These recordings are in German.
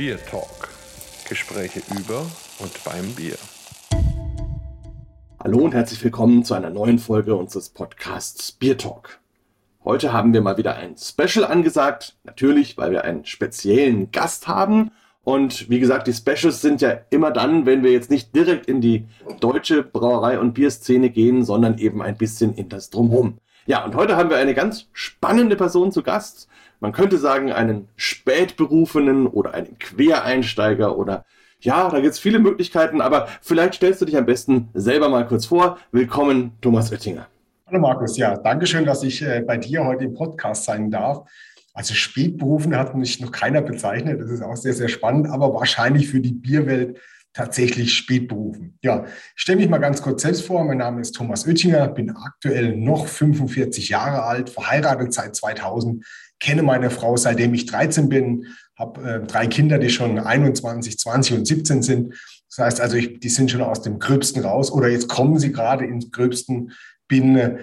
Bier Talk. Gespräche über und beim Bier. Hallo und herzlich willkommen zu einer neuen Folge unseres Podcasts Bier Talk. Heute haben wir mal wieder ein Special angesagt. Natürlich, weil wir einen speziellen Gast haben. Und wie gesagt, die Specials sind ja immer dann, wenn wir jetzt nicht direkt in die deutsche Brauerei- und Bierszene gehen, sondern eben ein bisschen in das Drumherum. Ja, und heute haben wir eine ganz spannende Person zu Gast man könnte sagen, einen Spätberufenen oder einen Quereinsteiger oder ja, da gibt es viele Möglichkeiten, aber vielleicht stellst du dich am besten selber mal kurz vor. Willkommen, Thomas Oettinger. Hallo Markus, ja, danke schön, dass ich äh, bei dir heute im Podcast sein darf. Also Spätberufen hat mich noch keiner bezeichnet, das ist auch sehr, sehr spannend, aber wahrscheinlich für die Bierwelt tatsächlich Spätberufen. Ja, ich stelle mich mal ganz kurz selbst vor. Mein Name ist Thomas Oettinger, bin aktuell noch 45 Jahre alt, verheiratet seit 2000 kenne meine Frau seitdem ich 13 bin, habe äh, drei Kinder, die schon 21, 20 und 17 sind. Das heißt also, ich, die sind schon aus dem Gröbsten raus oder jetzt kommen sie gerade ins Gröbsten. Bin äh,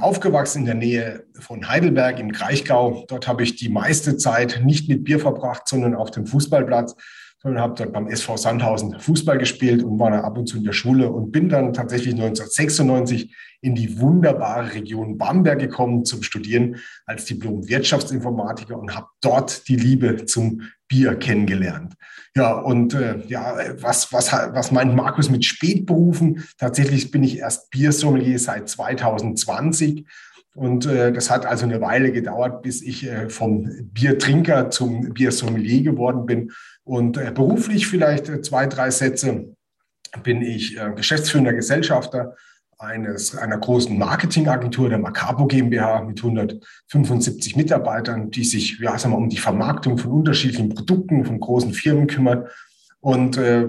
aufgewachsen in der Nähe von Heidelberg im Kraichgau. Dort habe ich die meiste Zeit nicht mit Bier verbracht, sondern auf dem Fußballplatz sondern habe dort beim SV Sandhausen Fußball gespielt und war dann ab und zu in der Schule und bin dann tatsächlich 1996 in die wunderbare Region Bamberg gekommen zum Studieren als Diplom-Wirtschaftsinformatiker und habe dort die Liebe zum Bier kennengelernt. Ja, und äh, ja, was, was, was meint Markus mit Spätberufen? Tatsächlich bin ich erst Biersommelier seit 2020 und äh, das hat also eine Weile gedauert, bis ich äh, vom Biertrinker zum Biersommelier geworden bin. Und äh, beruflich vielleicht äh, zwei, drei Sätze. Bin ich äh, geschäftsführender Gesellschafter eines, einer großen Marketingagentur, der Macapo GmbH mit 175 Mitarbeitern, die sich ja, sagen wir, um die Vermarktung von unterschiedlichen Produkten von großen Firmen kümmert. Und äh,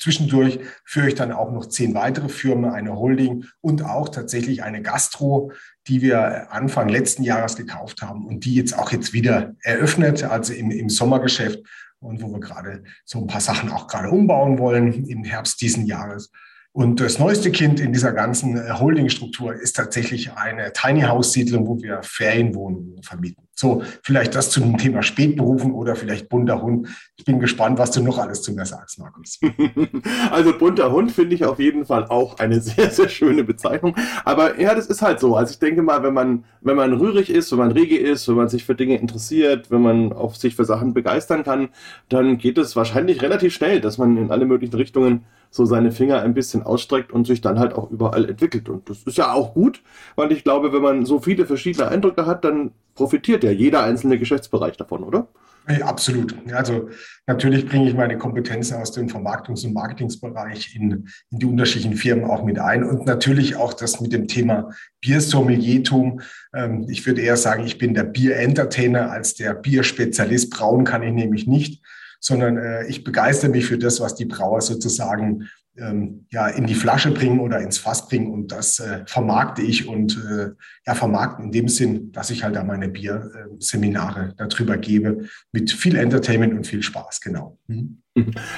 zwischendurch führe ich dann auch noch zehn weitere Firmen, eine Holding und auch tatsächlich eine Gastro, die wir Anfang letzten Jahres gekauft haben und die jetzt auch jetzt wieder eröffnet, also im, im Sommergeschäft und wo wir gerade so ein paar Sachen auch gerade umbauen wollen im Herbst diesen Jahres. Und das neueste Kind in dieser ganzen äh, Holdingstruktur ist tatsächlich eine Tiny House Siedlung, wo wir Ferienwohnungen vermieten. So, vielleicht das zu dem Thema Spätberufen oder vielleicht bunter Hund. Ich bin gespannt, was du noch alles zu mir sagst, Markus. Also bunter Hund finde ich auf jeden Fall auch eine sehr, sehr schöne Bezeichnung. Aber ja, das ist halt so. Also ich denke mal, wenn man, wenn man rührig ist, wenn man rege ist, wenn man sich für Dinge interessiert, wenn man auf sich für Sachen begeistern kann, dann geht es wahrscheinlich relativ schnell, dass man in alle möglichen Richtungen so seine Finger ein bisschen ausstreckt und sich dann halt auch überall entwickelt. Und das ist ja auch gut, weil ich glaube, wenn man so viele verschiedene Eindrücke hat, dann profitiert ja jeder einzelne Geschäftsbereich davon, oder? Ja, absolut. Also natürlich bringe ich meine Kompetenzen aus dem Vermarktungs- und Marketingsbereich in, in die unterschiedlichen Firmen auch mit ein und natürlich auch das mit dem Thema Biersommeliertum. Ähm, ich würde eher sagen, ich bin der Bier-Entertainer als der Bierspezialist. Brauen kann ich nämlich nicht sondern äh, ich begeistere mich für das, was die Brauer sozusagen ähm, ja, in die Flasche bringen oder ins Fass bringen und das äh, vermarkte ich und äh, ja, vermarkten in dem Sinn, dass ich halt da meine Bierseminare darüber gebe mit viel Entertainment und viel Spaß, genau. Mhm.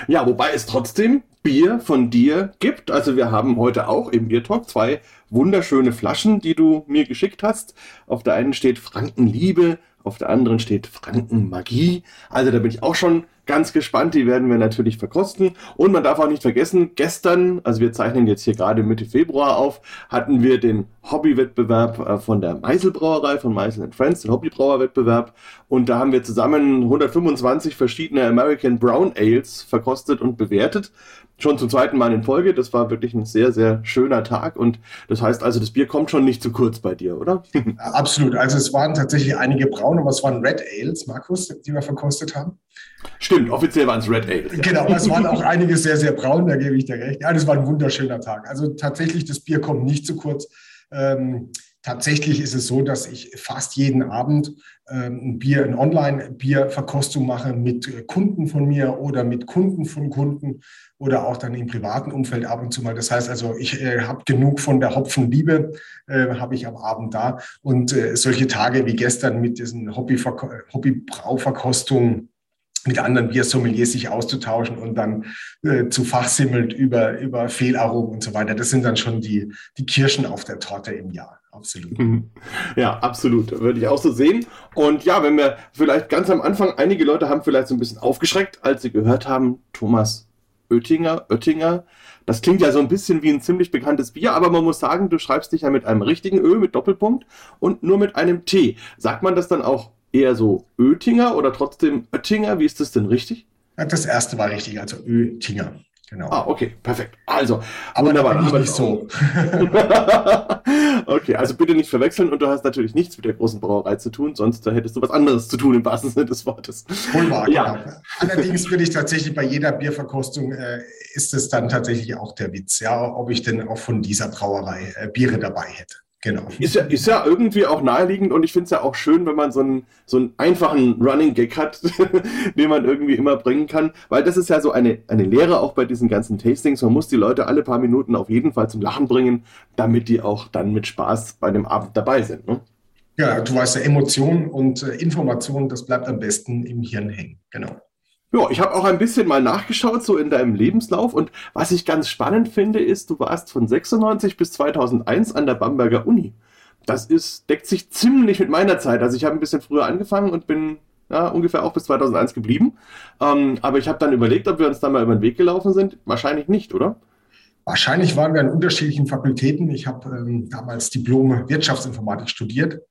Ja, wobei es trotzdem Bier von dir gibt. Also wir haben heute auch im Biertalk zwei wunderschöne Flaschen, die du mir geschickt hast. Auf der einen steht Frankenliebe, auf der anderen steht Frankenmagie. Also da bin ich auch schon ganz gespannt. Die werden wir natürlich verkosten. Und man darf auch nicht vergessen, gestern, also wir zeichnen jetzt hier gerade Mitte Februar auf, hatten wir den Hobbywettbewerb äh, von der Meiselbrauerei, von Meisel Friends, den Hobbybrauerwettbewerb. Und da haben wir zusammen 125 verschiedene American Brown Ales verkostet und bewertet schon zum zweiten Mal in Folge. Das war wirklich ein sehr, sehr schöner Tag. Und das heißt also, das Bier kommt schon nicht zu kurz bei dir, oder? Absolut. Also es waren tatsächlich einige braune, aber es waren Red Ales, Markus, die wir verkostet haben. Stimmt, offiziell waren es Red Ales. Ja. Genau, es waren auch einige sehr, sehr braun, da gebe ich dir recht. Ja, das war ein wunderschöner Tag. Also tatsächlich, das Bier kommt nicht zu kurz. Ähm, Tatsächlich ist es so, dass ich fast jeden Abend ähm, ein Bier, ein Online-Bierverkostung mache mit äh, Kunden von mir oder mit Kunden von Kunden oder auch dann im privaten Umfeld ab und zu mal. Das heißt also, ich äh, habe genug von der Hopfenliebe, äh, habe ich am Abend da. Und äh, solche Tage wie gestern mit diesen Hobby-Brauverkostungen, mit anderen Biersommeliers sich auszutauschen und dann äh, zu fachsimmelt über, über Fehlaromen und so weiter. Das sind dann schon die, die Kirschen auf der Torte im Jahr absolut. Mhm. Ja, absolut. Würde ich auch so sehen. Und ja, wenn wir vielleicht ganz am Anfang, einige Leute haben vielleicht so ein bisschen aufgeschreckt, als sie gehört haben, Thomas Oettinger, Oettinger. Das klingt ja so ein bisschen wie ein ziemlich bekanntes Bier, aber man muss sagen, du schreibst dich ja mit einem richtigen Ö, mit Doppelpunkt und nur mit einem T. Sagt man das dann auch eher so Oettinger oder trotzdem Oettinger? Wie ist das denn richtig? Das erste war richtig, also Oettinger. Genau. Ah, okay, perfekt. Also, aber wunderbar. Da bin ich nicht so. okay, also bitte nicht verwechseln und du hast natürlich nichts mit der großen Brauerei zu tun, sonst hättest du was anderes zu tun im wahrsten Sinne des Wortes. Wohlbar, ja. Genau. Allerdings würde ich tatsächlich bei jeder Bierverkostung äh, ist es dann tatsächlich auch der Witz, ja, ob ich denn auch von dieser Brauerei äh, Biere dabei hätte. Genau. Ist ja, ist ja irgendwie auch naheliegend und ich finde es ja auch schön, wenn man so einen, so einen einfachen Running Gag hat, den man irgendwie immer bringen kann, weil das ist ja so eine, eine Lehre auch bei diesen ganzen Tastings. Man muss die Leute alle paar Minuten auf jeden Fall zum Lachen bringen, damit die auch dann mit Spaß bei dem Abend dabei sind. Ne? Ja, du weißt ja, Emotionen und äh, Informationen, das bleibt am besten im Hirn hängen. Genau. Ja, ich habe auch ein bisschen mal nachgeschaut, so in deinem Lebenslauf. Und was ich ganz spannend finde, ist, du warst von 96 bis 2001 an der Bamberger Uni. Das ist, deckt sich ziemlich mit meiner Zeit. Also ich habe ein bisschen früher angefangen und bin ja, ungefähr auch bis 2001 geblieben. Ähm, aber ich habe dann überlegt, ob wir uns da mal über den Weg gelaufen sind. Wahrscheinlich nicht, oder? Wahrscheinlich waren wir an unterschiedlichen Fakultäten. Ich habe ähm, damals Diplom Wirtschaftsinformatik studiert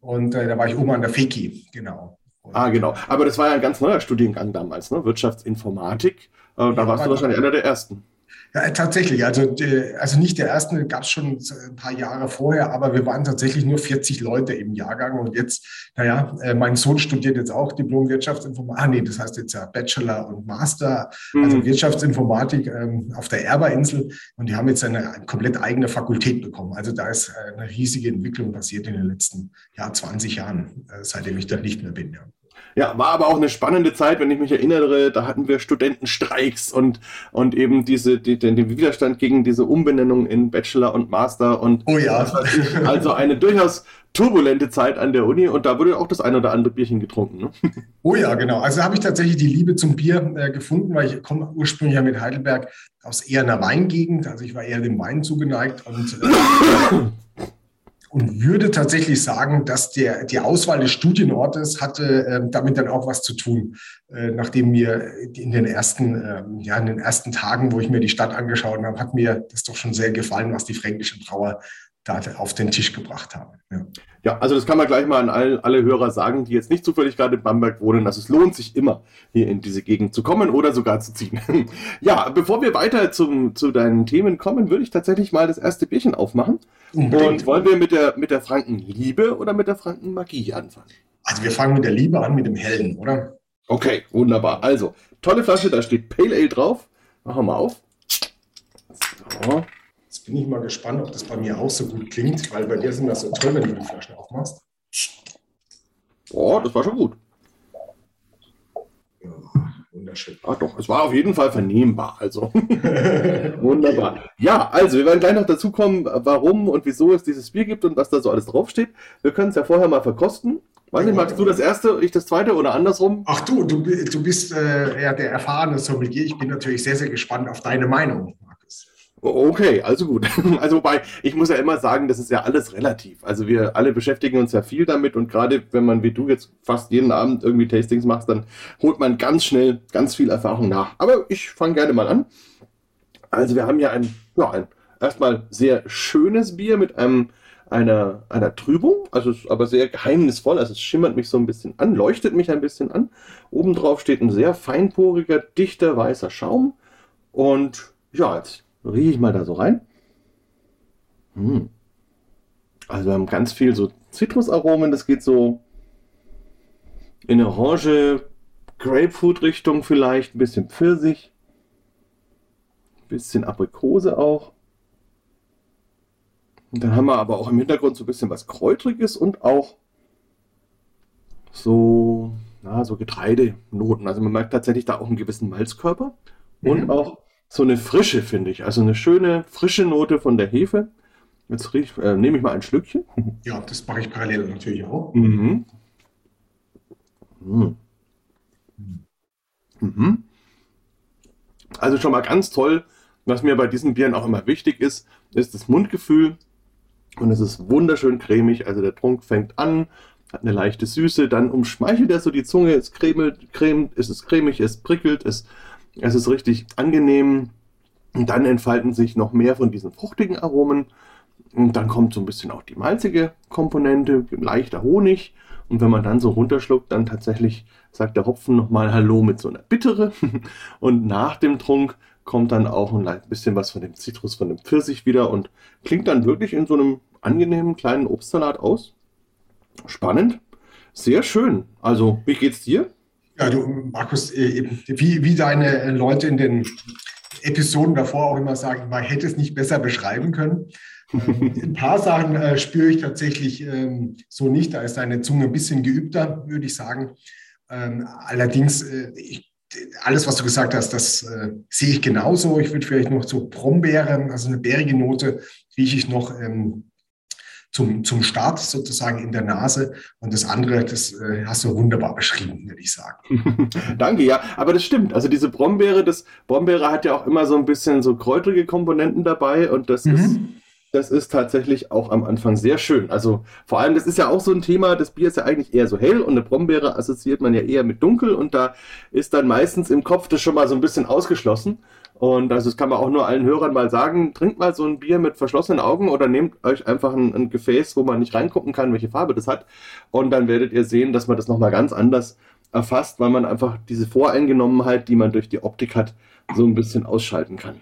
und äh, da war ich oben an der FEKI, genau. Ah, genau. Aber das war ja ein ganz neuer Studiengang damals, ne? Wirtschaftsinformatik. Äh, da warst du wahrscheinlich einer der ersten. Ja, tatsächlich. Also, also nicht der erste, gab es schon ein paar Jahre vorher, aber wir waren tatsächlich nur 40 Leute im Jahrgang. Und jetzt, naja, äh, mein Sohn studiert jetzt auch Diplom Wirtschaftsinformatik. Ah, nee, das heißt jetzt ja Bachelor und Master, also mhm. Wirtschaftsinformatik ähm, auf der Erberinsel. Und die haben jetzt eine, komplett eigene Fakultät bekommen. Also da ist äh, eine riesige Entwicklung passiert in den letzten ja, 20 Jahren, äh, seitdem ich da nicht mehr bin. Ja. Ja, war aber auch eine spannende Zeit, wenn ich mich erinnere. Da hatten wir Studentenstreiks und, und eben diese, die, den, Widerstand gegen diese Umbenennung in Bachelor und Master und oh ja. also eine durchaus turbulente Zeit an der Uni und da wurde auch das ein oder andere Bierchen getrunken. Ne? Oh ja, genau. Also habe ich tatsächlich die Liebe zum Bier äh, gefunden, weil ich komme ursprünglich ja mit Heidelberg aus eher einer Weingegend. Also ich war eher dem Wein zugeneigt und äh, und würde tatsächlich sagen, dass der, die Auswahl des Studienortes hatte äh, damit dann auch was zu tun, äh, nachdem mir in den ersten, äh, ja, in den ersten Tagen, wo ich mir die Stadt angeschaut habe, hat mir das doch schon sehr gefallen, was die fränkischen Brauer da auf den Tisch gebracht haben. Ja. ja, also das kann man gleich mal an alle, alle Hörer sagen, die jetzt nicht zufällig gerade in Bamberg wohnen. Also es lohnt sich immer, hier in diese Gegend zu kommen oder sogar zu ziehen. ja, bevor wir weiter zum, zu deinen Themen kommen, würde ich tatsächlich mal das erste Bierchen aufmachen. Unbedingt. Und wollen wir mit der, mit der Frankenliebe oder mit der Frankenmagie anfangen? Also wir fangen mit der Liebe an, mit dem Hellen, oder? Okay, wunderbar. Also, tolle Flasche, da steht Pale Ale drauf. Machen wir mal auf. So. Jetzt bin ich mal gespannt, ob das bei mir auch so gut klingt, weil bei dir sind das so toll, wenn du die Flaschen aufmachst. Oh, das war schon gut. Ja, wunderschön. Ah, doch, es war auf jeden Fall vernehmbar. Also wunderbar. Ja, also wir werden gleich noch dazu kommen, warum und wieso es dieses Bier gibt und was da so alles draufsteht. Wir können es ja vorher mal verkosten. Weiß nicht, magst du das erste, ich das zweite oder andersrum? Ach du, du, du bist äh, ja der erfahrene Sommelier. Ich bin natürlich sehr, sehr gespannt auf deine Meinung. Okay, also gut. Also wobei, ich muss ja immer sagen, das ist ja alles relativ. Also wir alle beschäftigen uns ja viel damit und gerade wenn man wie du jetzt fast jeden Abend irgendwie Tastings machst, dann holt man ganz schnell ganz viel Erfahrung nach. Aber ich fange gerne mal an. Also wir haben ja ein, ja, ein erstmal sehr schönes Bier mit einem einer, einer Trübung, also ist aber sehr geheimnisvoll, also es schimmert mich so ein bisschen an, leuchtet mich ein bisschen an. Obendrauf steht ein sehr feinporiger, dichter, weißer Schaum und ja, jetzt rieche ich mal da so rein. Hm. Also wir haben ganz viel so Zitrusaromen, das geht so in Orange, Grapefruit-Richtung vielleicht, ein bisschen Pfirsich, ein bisschen Aprikose auch. Und dann haben wir aber auch im Hintergrund so ein bisschen was Kräutriges und auch so, na, so Getreidenoten. Also man merkt tatsächlich da auch einen gewissen Malzkörper mhm. und auch so eine Frische, finde ich. Also eine schöne, frische Note von der Hefe. Jetzt riech, äh, nehme ich mal ein Schlückchen. Ja, das mache ich parallel natürlich auch. Mhm. Mhm. Mhm. Also schon mal ganz toll, was mir bei diesen Bieren auch immer wichtig ist, ist das Mundgefühl. Und es ist wunderschön cremig. Also der Trunk fängt an, hat eine leichte Süße, dann umschmeichelt er so die Zunge, es cremelt, cremt, es ist cremig, es prickelt, es, es ist richtig angenehm. Und dann entfalten sich noch mehr von diesen fruchtigen Aromen. Und dann kommt so ein bisschen auch die malzige Komponente, leichter Honig. Und wenn man dann so runterschluckt, dann tatsächlich sagt der Hopfen nochmal Hallo mit so einer Bittere. Und nach dem Trunk kommt dann auch ein bisschen was von dem Zitrus, von dem Pfirsich wieder und klingt dann wirklich in so einem angenehmen kleinen Obstsalat aus. Spannend. Sehr schön. Also, wie geht's dir? Ja, du, Markus, äh, wie, wie deine Leute in den Episoden davor auch immer sagen, man hätte es nicht besser beschreiben können. Ähm, ein paar Sachen äh, spüre ich tatsächlich ähm, so nicht. Da ist deine Zunge ein bisschen geübter, würde ich sagen. Ähm, allerdings, äh, ich, alles, was du gesagt hast, das äh, sehe ich genauso. Ich würde vielleicht noch so Brombeeren, also eine bärige Note, rieche ich noch ähm, zum, zum Start sozusagen in der Nase. Und das andere, das äh, hast du wunderbar beschrieben, würde ich sagen. Danke, ja. Aber das stimmt. Also diese Brombeere, das Brombeere hat ja auch immer so ein bisschen so kräutrige Komponenten dabei und das mhm. ist das ist tatsächlich auch am Anfang sehr schön. Also vor allem, das ist ja auch so ein Thema, das Bier ist ja eigentlich eher so hell und eine Brombeere assoziiert man ja eher mit dunkel und da ist dann meistens im Kopf das schon mal so ein bisschen ausgeschlossen. Und also das kann man auch nur allen Hörern mal sagen, trinkt mal so ein Bier mit verschlossenen Augen oder nehmt euch einfach ein, ein Gefäß, wo man nicht reingucken kann, welche Farbe das hat. Und dann werdet ihr sehen, dass man das nochmal ganz anders erfasst, weil man einfach diese Voreingenommenheit, die man durch die Optik hat, so ein bisschen ausschalten kann.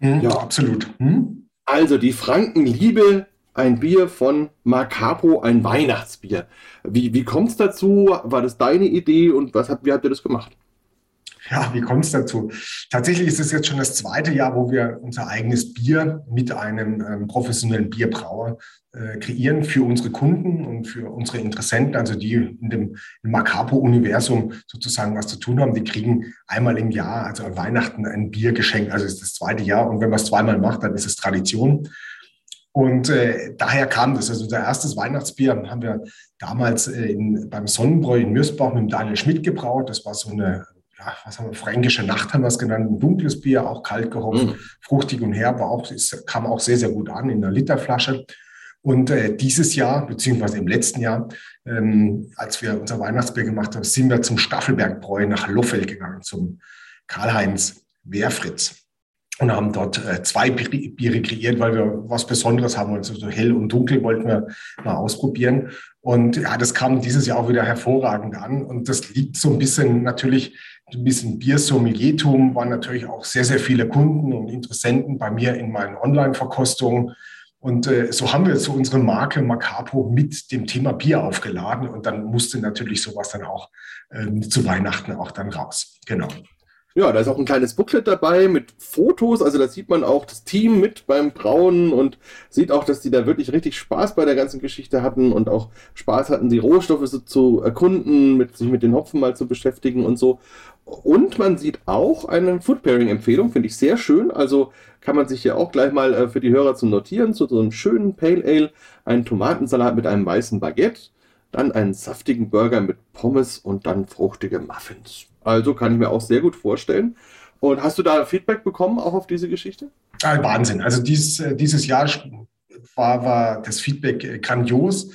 Mhm, ja, absolut. Hm? Also die Frankenliebe, ein Bier von Macapo, ein Weihnachtsbier. Wie, wie kommt es dazu? War das deine Idee und was hat, wie habt ihr das gemacht? Ja, wie kommt es dazu? Tatsächlich ist es jetzt schon das zweite Jahr, wo wir unser eigenes Bier mit einem ähm, professionellen Bierbrauer äh, kreieren für unsere Kunden und für unsere Interessenten, also die in dem Macapo-Universum sozusagen was zu tun haben. Die kriegen einmal im Jahr, also an Weihnachten, ein Bier geschenkt. Also ist das zweite Jahr. Und wenn man es zweimal macht, dann ist es Tradition. Und äh, daher kam das. Also unser erstes Weihnachtsbier haben wir damals äh, in, beim Sonnenbräu in Mürsbach mit Daniel Schmidt gebraut. Das war so eine ja, was haben wir, fränkische Nacht haben wir es genannt, ein dunkles Bier, auch kalt gehopft, mm. fruchtig und herb, auch, ist, kam auch sehr, sehr gut an in einer Literflasche. Und äh, dieses Jahr, beziehungsweise im letzten Jahr, ähm, als wir unser Weihnachtsbier gemacht haben, sind wir zum Staffelbergbräu nach Loffeld gegangen, zum Karl-Heinz Wehrfritz. Und haben dort äh, zwei Biere kreiert, weil wir was Besonderes haben wollten. Also so hell und dunkel wollten wir mal ausprobieren. Und ja, das kam dieses Jahr auch wieder hervorragend an. Und das liegt so ein bisschen natürlich ein bisschen Biersommeliertum waren natürlich auch sehr, sehr viele Kunden und Interessenten bei mir in meinen Online-Verkostungen. Und äh, so haben wir so unsere Marke Macapo mit dem Thema Bier aufgeladen und dann musste natürlich sowas dann auch äh, zu Weihnachten auch dann raus. Genau. Ja, da ist auch ein kleines Booklet dabei mit Fotos. Also da sieht man auch das Team mit beim Brauen und sieht auch, dass die da wirklich richtig Spaß bei der ganzen Geschichte hatten und auch Spaß hatten, die Rohstoffe so zu erkunden, mit, sich mit den Hopfen mal zu beschäftigen und so. Und man sieht auch eine Food Pairing Empfehlung, finde ich sehr schön. Also kann man sich hier auch gleich mal äh, für die Hörer zum Notieren zu so einem schönen Pale Ale, einen Tomatensalat mit einem weißen Baguette, dann einen saftigen Burger mit Pommes und dann fruchtige Muffins. Also kann ich mir auch sehr gut vorstellen. Und hast du da Feedback bekommen, auch auf diese Geschichte? Ah, Wahnsinn. Also dieses, äh, dieses Jahr war, war das Feedback äh, grandios.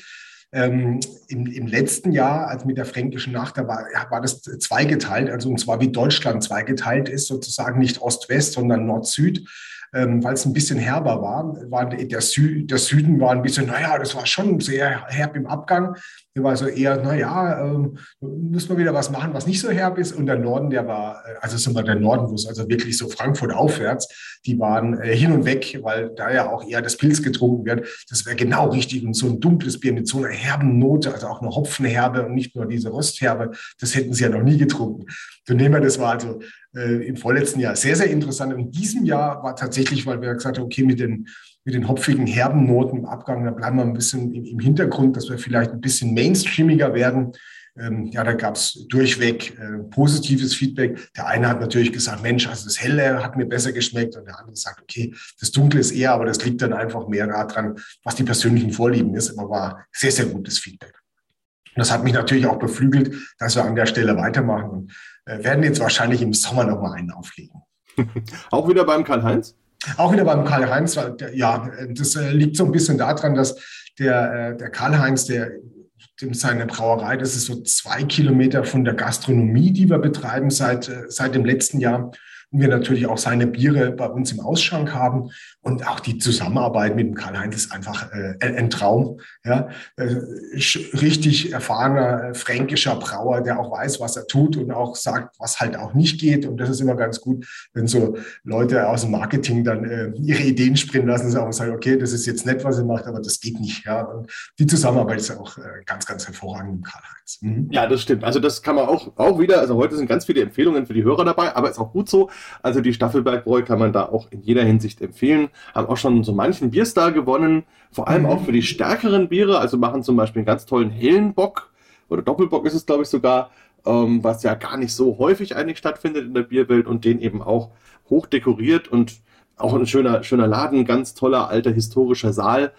Ähm, im, im, letzten Jahr, als mit der Fränkischen Nacht, da war, war das zweigeteilt, also und zwar wie Deutschland zweigeteilt ist, sozusagen nicht Ost-West, sondern Nord-Süd ähm, weil es ein bisschen herber war. war der, Sü der Süden war ein bisschen, naja, das war schon sehr herb im Abgang. Der war so eher, naja, ähm, müssen wir wieder was machen, was nicht so herb ist. Und der Norden, der war, äh, also sind wir der Norden, wo es also wirklich so Frankfurt aufwärts, die waren äh, hin und weg, weil da ja auch eher das Pilz getrunken wird. Das wäre genau richtig. Und so ein dunkles Bier mit so einer herben Note, also auch eine Hopfenherbe und nicht nur diese Röstherbe, das hätten sie ja noch nie getrunken. Von dem her, das war also äh, im vorletzten Jahr sehr, sehr interessant. In diesem Jahr war tatsächlich, weil wir gesagt haben, okay, mit den, mit den hopfigen, herben Noten im Abgang, da bleiben wir ein bisschen im, Hintergrund, dass wir vielleicht ein bisschen mainstreamiger werden. Ähm, ja, da gab es durchweg äh, positives Feedback. Der eine hat natürlich gesagt, Mensch, also das Helle hat mir besser geschmeckt. Und der andere sagt, okay, das Dunkle ist eher, aber das liegt dann einfach mehr daran, was die persönlichen Vorlieben ist. Aber war sehr, sehr gutes Feedback. Und das hat mich natürlich auch beflügelt, dass wir an der Stelle weitermachen. Und äh, werden jetzt wahrscheinlich im Sommer noch mal einen auflegen. auch wieder beim Karl-Heinz? Auch wieder beim Karl-Heinz, ja, das äh, liegt so ein bisschen daran, dass der, äh, der Karl-Heinz, der seine Brauerei, das ist so zwei Kilometer von der Gastronomie, die wir betreiben seit, äh, seit dem letzten Jahr wir natürlich auch seine Biere bei uns im Ausschank haben. Und auch die Zusammenarbeit mit dem Karl-Heinz ist einfach äh, ein Traum. Ja? Äh, richtig erfahrener äh, fränkischer Brauer, der auch weiß, was er tut und auch sagt, was halt auch nicht geht. Und das ist immer ganz gut, wenn so Leute aus dem Marketing dann äh, ihre Ideen springen lassen und sagen, okay, das ist jetzt nett, was ihr macht, aber das geht nicht. Ja? Und die Zusammenarbeit ist auch äh, ganz, ganz hervorragend mit Karl-Heinz. Mhm. Ja, das stimmt. Also das kann man auch, auch wieder, also heute sind ganz viele Empfehlungen für die Hörer dabei, aber ist auch gut so. Also die Staffelbergbräu kann man da auch in jeder Hinsicht empfehlen. Haben auch schon so manchen Bierstar gewonnen, vor allem mhm. auch für die stärkeren Biere. Also machen zum Beispiel einen ganz tollen hellen Bock oder Doppelbock ist es, glaube ich, sogar, ähm, was ja gar nicht so häufig eigentlich stattfindet in der Bierwelt und den eben auch hoch dekoriert und auch ein schöner, schöner Laden, ganz toller alter historischer Saal.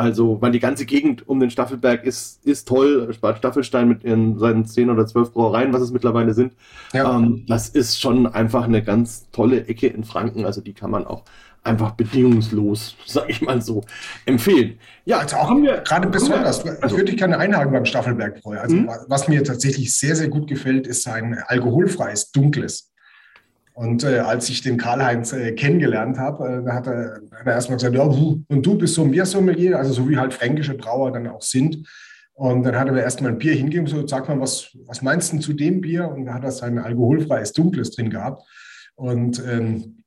Also, weil die ganze Gegend um den Staffelberg ist, ist toll. Staffelstein mit ihren, seinen zehn oder zwölf Brauereien, was es mittlerweile sind. Ja. Ähm, das ist schon einfach eine ganz tolle Ecke in Franken. Also, die kann man auch einfach bedingungslos, sag ich mal so, empfehlen. Ja, also auch haben wir, gerade besonders, wir, also, würde ich gerne einhaken beim Staffelbergbräu. Also, mhm. was mir tatsächlich sehr, sehr gut gefällt, ist sein alkoholfreies, dunkles. Und äh, als ich den Karl-Heinz äh, kennengelernt habe, äh, hat, er, er erstmal gesagt, ja, und du bist so ein Biersommelier, also so wie halt fränkische Brauer dann auch sind. Und dann hat er mir erstmal ein Bier hingegeben, so, sag mal, was, was meinst du zu dem Bier? Und da hat er sein alkoholfreies Dunkles drin gehabt. Und ähm,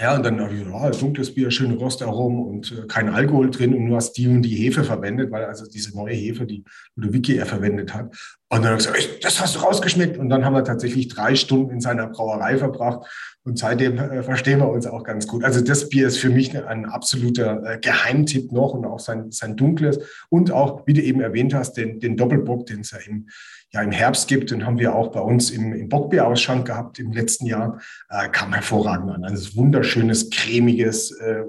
ja, und dann, ja, dunkles Bier, schöne Rostaromen und äh, kein Alkohol drin und du hast die und die Hefe verwendet, weil also diese neue Hefe, die Ludwig er verwendet hat. Und dann habe ich gesagt, das hast du rausgeschmeckt. Und dann haben wir tatsächlich drei Stunden in seiner Brauerei verbracht und seitdem äh, verstehen wir uns auch ganz gut. Also das Bier ist für mich ein absoluter äh, Geheimtipp noch und auch sein, sein dunkles und auch, wie du eben erwähnt hast, den, den Doppelbock, den es ja im, ja im Herbst gibt, den haben wir auch bei uns im, im Bockbierausschank gehabt im letzten Jahr, äh, kam hervorragend an. Also wunderschönes, cremiges äh,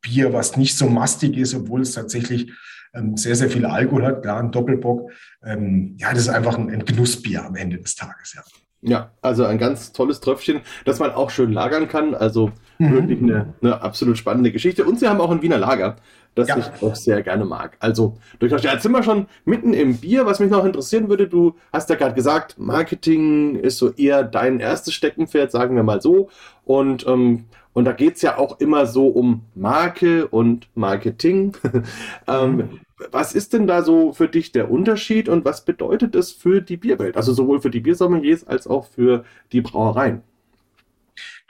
Bier, was nicht so mastig ist, obwohl es tatsächlich ähm, sehr, sehr viel Alkohol hat, klar, ein Doppelbock. Ähm, ja, das ist einfach ein, ein Genussbier am Ende des Tages, ja. Ja, also ein ganz tolles Tröpfchen, das man auch schön lagern kann. Also mhm. wirklich eine, eine, absolut spannende Geschichte. Und sie haben auch ein Wiener Lager, das ja. ich auch sehr gerne mag. Also durchaus. Ja, jetzt sind wir schon mitten im Bier. Was mich noch interessieren würde, du hast ja gerade gesagt, Marketing ist so eher dein erstes Steckenpferd, sagen wir mal so. Und ähm, und da geht es ja auch immer so um Marke und Marketing. ähm, mhm was ist denn da so für dich der Unterschied und was bedeutet es für die Bierwelt? Also sowohl für die Biersommeliers als auch für die Brauereien.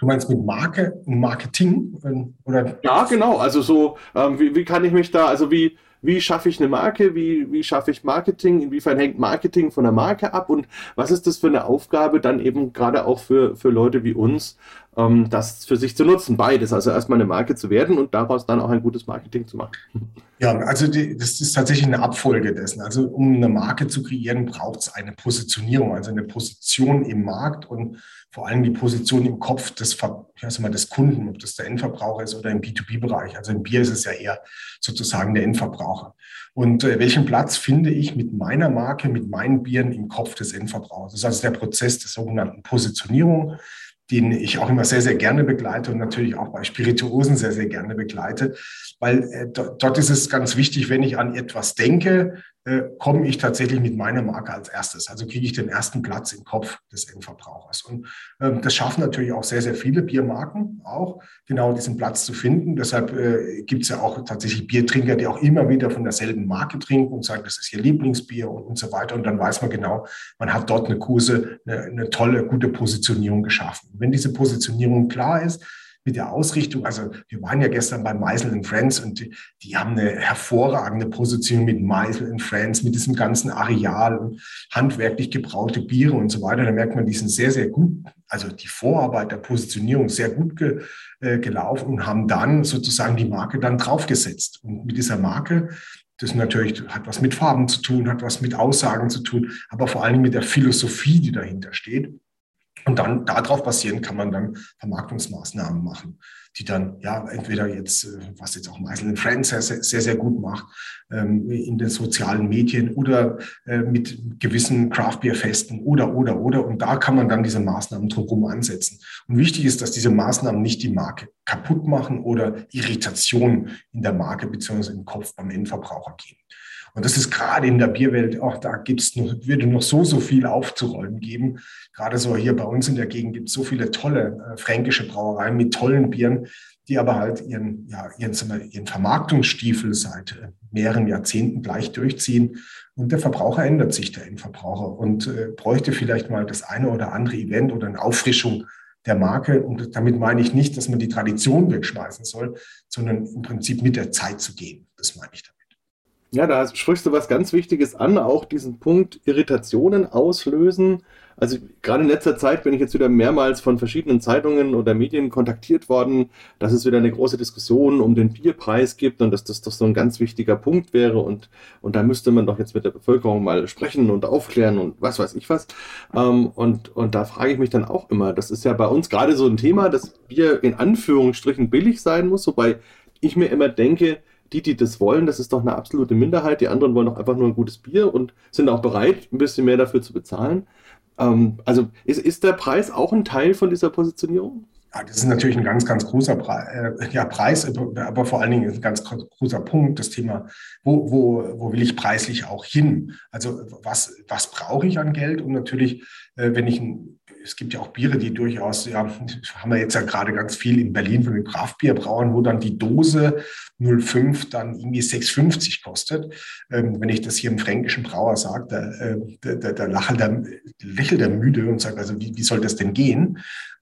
Du meinst mit Marke und Marketing? Oder? Ja, genau. Also so, ähm, wie, wie kann ich mich da, also wie, wie schaffe ich eine Marke, wie, wie schaffe ich Marketing, inwiefern hängt Marketing von der Marke ab und was ist das für eine Aufgabe dann eben gerade auch für, für Leute wie uns, ähm, das für sich zu nutzen, beides, also erstmal eine Marke zu werden und daraus dann auch ein gutes Marketing zu machen. Ja, also die, das ist tatsächlich eine Abfolge dessen. Also um eine Marke zu kreieren, braucht es eine Positionierung, also eine Position im Markt und vor allem die Position im Kopf des, ich mal, des Kunden, ob das der Endverbraucher ist oder im B2B-Bereich. Also im Bier ist es ja eher sozusagen der Endverbraucher. Und äh, welchen Platz finde ich mit meiner Marke, mit meinen Bieren im Kopf des Endverbrauchers? Das ist also der Prozess der sogenannten Positionierung den ich auch immer sehr, sehr gerne begleite und natürlich auch bei Spirituosen sehr, sehr gerne begleite, weil äh, dort ist es ganz wichtig, wenn ich an etwas denke, äh, komme ich tatsächlich mit meiner Marke als erstes. Also kriege ich den ersten Platz im Kopf des Endverbrauchers. Und ähm, das schaffen natürlich auch sehr, sehr viele Biermarken, auch genau diesen Platz zu finden. Deshalb äh, gibt es ja auch tatsächlich Biertrinker, die auch immer wieder von derselben Marke trinken und sagen, das ist ihr Lieblingsbier und, und so weiter. Und dann weiß man genau, man hat dort eine Kurse, eine, eine tolle, gute Positionierung geschaffen. Wenn diese Positionierung klar ist, mit der Ausrichtung. Also wir waren ja gestern bei Meisel Friends und die, die, haben eine hervorragende Position mit Meisel Friends, mit diesem ganzen Areal und handwerklich gebraute Biere und so weiter. Da merkt man, die sind sehr, sehr gut, also die Vorarbeit der Positionierung sehr gut ge, äh, gelaufen und haben dann sozusagen die Marke dann draufgesetzt. Und mit dieser Marke das natürlich hat was mit Farben zu tun, hat was mit Aussagen zu tun, aber vor Dingen mit der Philosophie, die dahinter steht. Und dann darauf basierend kann man dann Vermarktungsmaßnahmen machen, die dann ja entweder jetzt, äh, was jetzt auch Meisel Friends sehr, sehr, sehr gut macht, ähm, in den sozialen Medien oder äh, mit gewissen Craft Beer Festen oder, oder, oder. Und da kann man dann diese Maßnahmen drumherum ansetzen. Und wichtig ist, dass diese Maßnahmen nicht die Marke kaputt machen oder Irritation in der Marke beziehungsweise im Kopf beim Endverbraucher geben. Und das ist gerade in der Bierwelt, auch da gibt's noch, würde noch so, so viel aufzuräumen geben. Gerade so hier bei uns in der Gegend gibt es so viele tolle äh, fränkische Brauereien mit tollen Bieren, die aber halt ihren, ja, ihren, ihren Vermarktungsstiefel seit äh, mehreren Jahrzehnten gleich durchziehen. Und der Verbraucher ändert sich, der Endverbraucher, und äh, bräuchte vielleicht mal das eine oder andere Event oder eine Auffrischung der Marke. Und damit meine ich nicht, dass man die Tradition wegschmeißen soll, sondern im Prinzip mit der Zeit zu gehen. Das meine ich damit. Ja, da sprichst du was ganz Wichtiges an, auch diesen Punkt Irritationen auslösen. Also gerade in letzter Zeit bin ich jetzt wieder mehrmals von verschiedenen Zeitungen oder Medien kontaktiert worden, dass es wieder eine große Diskussion um den Bierpreis gibt und dass das doch so ein ganz wichtiger Punkt wäre und, und da müsste man doch jetzt mit der Bevölkerung mal sprechen und aufklären und was weiß ich was. Ähm, und, und da frage ich mich dann auch immer, das ist ja bei uns gerade so ein Thema, dass Bier in Anführungsstrichen billig sein muss, wobei ich mir immer denke, die, die das wollen, das ist doch eine absolute Minderheit. Die anderen wollen doch einfach nur ein gutes Bier und sind auch bereit, ein bisschen mehr dafür zu bezahlen. Ähm, also ist, ist der Preis auch ein Teil von dieser Positionierung? Ja, das ist natürlich ein ganz, ganz großer Preis, äh, ja, Preis, aber vor allen Dingen ein ganz großer Punkt, das Thema, wo, wo, wo will ich preislich auch hin? Also was, was brauche ich an Geld? Und natürlich, äh, wenn ich ein es gibt ja auch Biere, die durchaus, ja, haben wir jetzt ja gerade ganz viel in Berlin von den Kraftbierbrauern, wo dann die Dose 05 dann irgendwie 6,50 kostet. Ähm, wenn ich das hier im fränkischen Brauer sage, da, da, da, lächelt der, lächelt der müde und sagt, also wie, wie soll das denn gehen?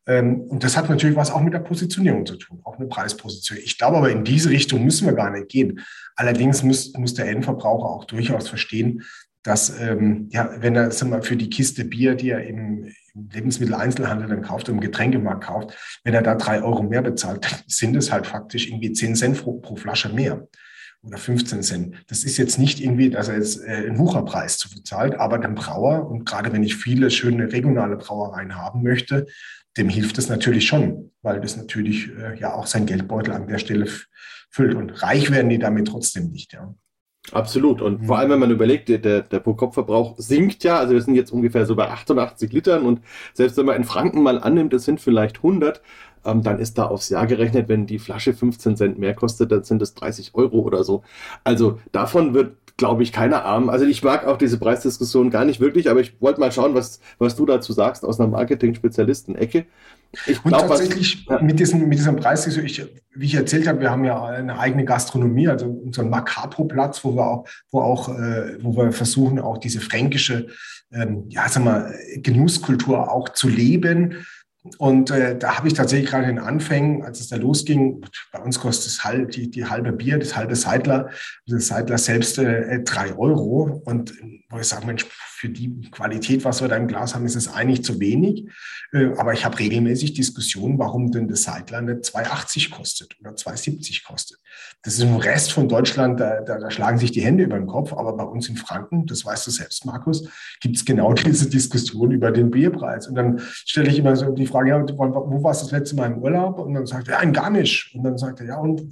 Ähm, und das hat natürlich was auch mit der Positionierung zu tun, auch eine Preisposition. Ich glaube aber, in diese Richtung müssen wir gar nicht gehen. Allerdings muss, muss der Endverbraucher auch durchaus verstehen, dass, ähm, ja, wenn er sagen wir, für die Kiste Bier, die er im Lebensmitteleinzelhandel dann kauft, im Getränkemarkt kauft, wenn er da drei Euro mehr bezahlt, sind es halt faktisch irgendwie zehn Cent pro, pro Flasche mehr oder 15 Cent. Das ist jetzt nicht irgendwie, dass er jetzt äh, einen Wucherpreis zu bezahlt, aber dem Brauer und gerade wenn ich viele schöne regionale Brauereien haben möchte, dem hilft es natürlich schon, weil das natürlich äh, ja auch sein Geldbeutel an der Stelle füllt und reich werden die damit trotzdem nicht, ja. Absolut. Und mhm. vor allem, wenn man überlegt, der, der Pro-Kopf-Verbrauch sinkt ja. Also wir sind jetzt ungefähr so bei 88 Litern. Und selbst wenn man in Franken mal annimmt, es sind vielleicht 100, ähm, dann ist da aufs Jahr gerechnet, wenn die Flasche 15 Cent mehr kostet, dann sind es 30 Euro oder so. Also davon wird, glaube ich, keiner arm. Also ich mag auch diese Preisdiskussion gar nicht wirklich, aber ich wollte mal schauen, was, was du dazu sagst aus einer Marketing-Spezialisten-Ecke. Ich und glaub, tatsächlich was, ja. mit, diesem, mit diesem Preis, ich, wie ich erzählt habe, wir haben ja eine eigene Gastronomie, also unseren Macapro-Platz, wo wir auch, wo auch, äh, wo wir versuchen, auch diese fränkische, ähm, ja, sag mal, Genusskultur auch zu leben. Und äh, da habe ich tatsächlich gerade in den Anfängen, als es da losging, bei uns kostet das halb, die, die halbe Bier, das halbe Seidler, das Seidler selbst äh, drei Euro. Und wo ich sage, Mensch, für die Qualität, was wir da im Glas haben, ist es eigentlich zu wenig. Äh, aber ich habe regelmäßig Diskussionen, warum denn das nicht 2,80 kostet oder 2,70 kostet. Das ist im Rest von Deutschland, da, da, da, schlagen sich die Hände über den Kopf. Aber bei uns in Franken, das weißt du selbst, Markus, gibt es genau diese Diskussion über den Bierpreis. Und dann stelle ich immer so die Frage, ja, wo warst du das letzte Mal im Urlaub? Und dann sagt er, ja, in Garmisch. Und dann sagt er, ja, und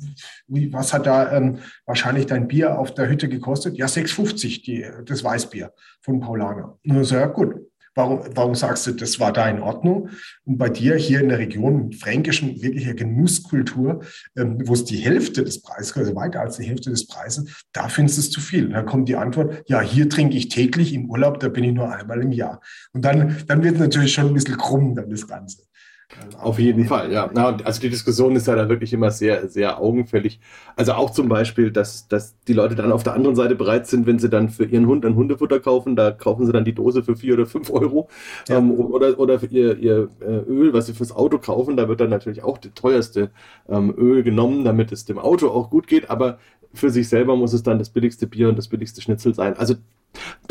wie, was hat da ähm, wahrscheinlich dein Bier auf der Hütte gekostet? Ja, 6,50, die, das Weißbier von Paul Paulaner. Und so, ja gut, warum, warum sagst du, das war da in Ordnung? Und bei dir hier in der Region fränkischen wirklicher Genusskultur, ähm, wo es die Hälfte des Preises, also weiter als die Hälfte des Preises, da findest du es zu viel. Und dann kommt die Antwort, ja, hier trinke ich täglich im Urlaub, da bin ich nur einmal im Jahr. Und dann, dann wird natürlich schon ein bisschen krumm dann das Ganze. Auf jeden Fall, ja. Also die Diskussion ist ja da wirklich immer sehr, sehr augenfällig. Also auch zum Beispiel, dass, dass die Leute dann auf der anderen Seite bereit sind, wenn sie dann für ihren Hund ein Hundefutter kaufen, da kaufen sie dann die Dose für vier oder fünf Euro. Ja. Ähm, oder, oder für ihr, ihr äh, Öl, was sie fürs Auto kaufen, da wird dann natürlich auch das teuerste ähm, Öl genommen, damit es dem Auto auch gut geht. Aber für sich selber muss es dann das billigste Bier und das billigste Schnitzel sein. Also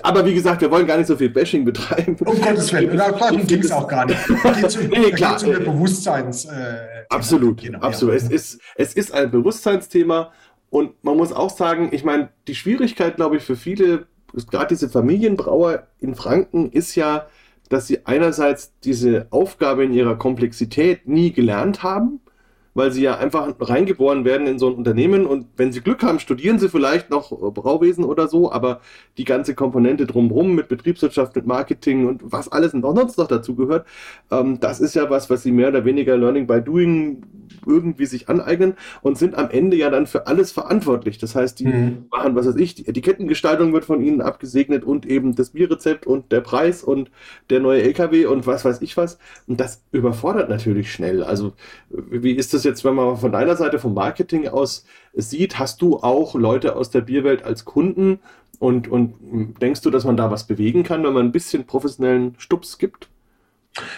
aber wie gesagt, wir wollen gar nicht so viel Bashing betreiben. Um Gottes Willen, darum ging es auch gar nicht. Geht nee, klar. um Bewusstseins. Äh, absolut, genau, absolut. Ja. Es, ist, es ist ein Bewusstseinsthema und man muss auch sagen, ich meine, die Schwierigkeit, glaube ich, für viele, gerade diese Familienbrauer in Franken, ist ja, dass sie einerseits diese Aufgabe in ihrer Komplexität nie gelernt haben weil sie ja einfach reingeboren werden in so ein Unternehmen und wenn sie Glück haben, studieren sie vielleicht noch Brauwesen oder so, aber die ganze Komponente drumherum mit Betriebswirtschaft, mit Marketing und was alles noch sonst noch dazu gehört, ähm, das ist ja was, was sie mehr oder weniger Learning by Doing irgendwie sich aneignen und sind am Ende ja dann für alles verantwortlich. Das heißt, die mhm. machen, was weiß ich, die Etikettengestaltung wird von ihnen abgesegnet und eben das Bierrezept und der Preis und der neue LKW und was weiß ich was. Und das überfordert natürlich schnell. Also, wie ist das jetzt, wenn man von deiner Seite vom Marketing aus sieht, hast du auch Leute aus der Bierwelt als Kunden und, und denkst du, dass man da was bewegen kann, wenn man ein bisschen professionellen Stups gibt?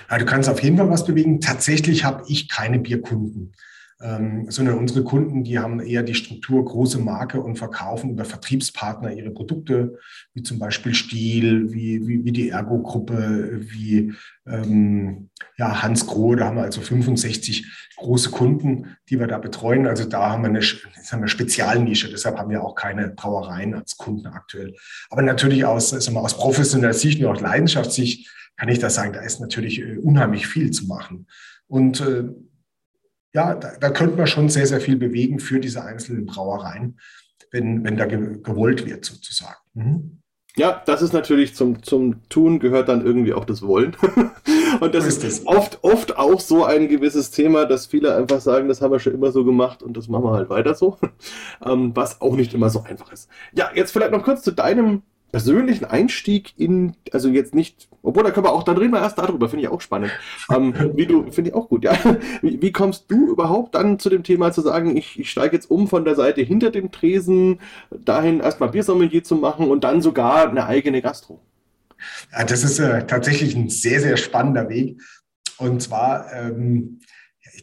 Ja, du kannst auf jeden Fall was bewegen. Tatsächlich habe ich keine Bierkunden ähm, sondern unsere Kunden, die haben eher die Struktur große Marke und verkaufen über Vertriebspartner ihre Produkte, wie zum Beispiel Stiel, wie, wie, wie die Ergo-Gruppe, wie ähm, ja, Hans Grohe, da haben wir also 65 große Kunden, die wir da betreuen. Also da haben wir eine, haben wir Spezialnische, deshalb haben wir auch keine Brauereien als Kunden aktuell. Aber natürlich aus, wir, aus professioneller Sicht und auch Leidenschaftssicht kann ich das sagen, da ist natürlich äh, unheimlich viel zu machen. Und äh, ja, da, da könnte man schon sehr, sehr viel bewegen für diese einzelnen Brauereien, wenn, wenn da gewollt wird sozusagen. Mhm. Ja, das ist natürlich zum, zum Tun gehört dann irgendwie auch das Wollen. und das ist, ist oft, oft auch so ein gewisses Thema, dass viele einfach sagen, das haben wir schon immer so gemacht und das machen wir halt weiter so. ähm, was auch nicht immer so einfach ist. Ja, jetzt vielleicht noch kurz zu deinem persönlichen Einstieg in, also jetzt nicht, obwohl da können wir auch, dann reden wir erst darüber, finde ich auch spannend. Ähm, wie du, finde ich auch gut, ja. Wie, wie, kommst du überhaupt dann zu dem Thema zu sagen, ich, ich steige jetzt um von der Seite hinter dem Tresen, dahin erstmal Biersommelier zu machen und dann sogar eine eigene Gastro? Ja, das ist äh, tatsächlich ein sehr, sehr spannender Weg. Und zwar, ähm,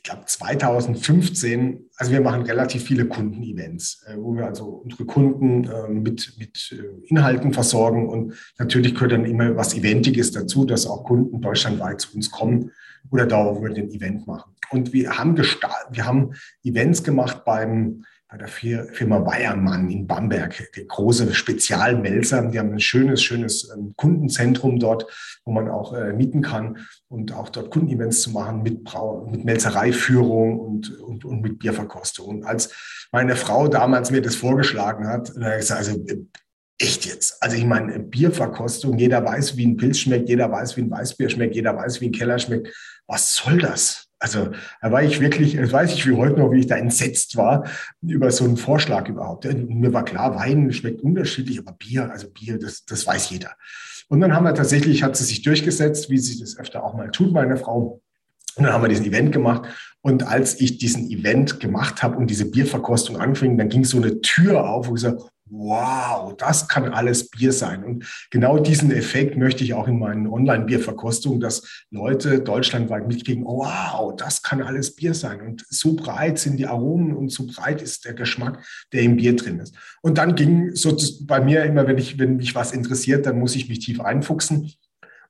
glaube 2015, also wir machen relativ viele Kundenevents, äh, wo wir also unsere Kunden äh, mit, mit äh, Inhalten versorgen und natürlich gehört dann immer was Eventiges dazu, dass auch Kunden deutschlandweit zu uns kommen oder da, wo wir den Event machen. Und wir haben wir haben Events gemacht beim bei der Firma Weiermann in Bamberg, die große Spezialmelzer. Die haben ein schönes, schönes ähm, Kundenzentrum dort, wo man auch äh, mieten kann und auch dort Kundenevents zu machen mit, Brau mit Melzereiführung und, und, und mit Bierverkostung. Und als meine Frau damals mir das vorgeschlagen hat, dann habe ich gesagt, also äh, echt jetzt. Also ich meine, Bierverkostung, jeder weiß, wie ein Pilz schmeckt, jeder weiß, wie ein Weißbier schmeckt, jeder weiß, wie ein Keller schmeckt. Was soll das? Also da war ich wirklich, das weiß ich wie heute noch, wie ich da entsetzt war über so einen Vorschlag überhaupt. Mir war klar, Wein schmeckt unterschiedlich, aber Bier, also Bier, das, das weiß jeder. Und dann haben wir tatsächlich, hat sie sich durchgesetzt, wie sie das öfter auch mal tut, meine Frau. Und dann haben wir diesen Event gemacht. Und als ich diesen Event gemacht habe und diese Bierverkostung anfing, dann ging so eine Tür auf, wo ich sage, wow, das kann alles Bier sein. Und genau diesen Effekt möchte ich auch in meinen Online-Bierverkostungen, dass Leute deutschlandweit mitkriegen, oh, wow, das kann alles Bier sein. Und so breit sind die Aromen und so breit ist der Geschmack, der im Bier drin ist. Und dann ging so bei mir immer, wenn, ich, wenn mich was interessiert, dann muss ich mich tief einfuchsen.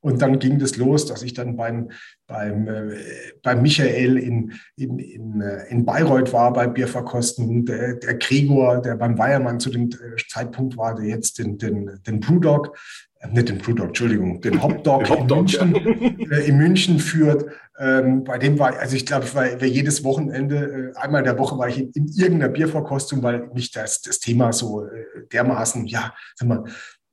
Und dann ging das los, dass ich dann beim, beim, äh, beim Michael in, in, in, äh, in Bayreuth war, bei Bierverkosten. Der, der Gregor, der beim Weiermann zu dem äh, Zeitpunkt war, der jetzt den, den, den Brewdog, äh, nicht den Brewdog, Entschuldigung, den Hopdog, in, München, ja. äh, in München führt. Ähm, bei dem war, also ich glaube, ich war, jedes Wochenende, äh, einmal in der Woche war ich in, in irgendeiner Bierverkostung, weil mich das, das Thema so dermaßen, ja, sag mal,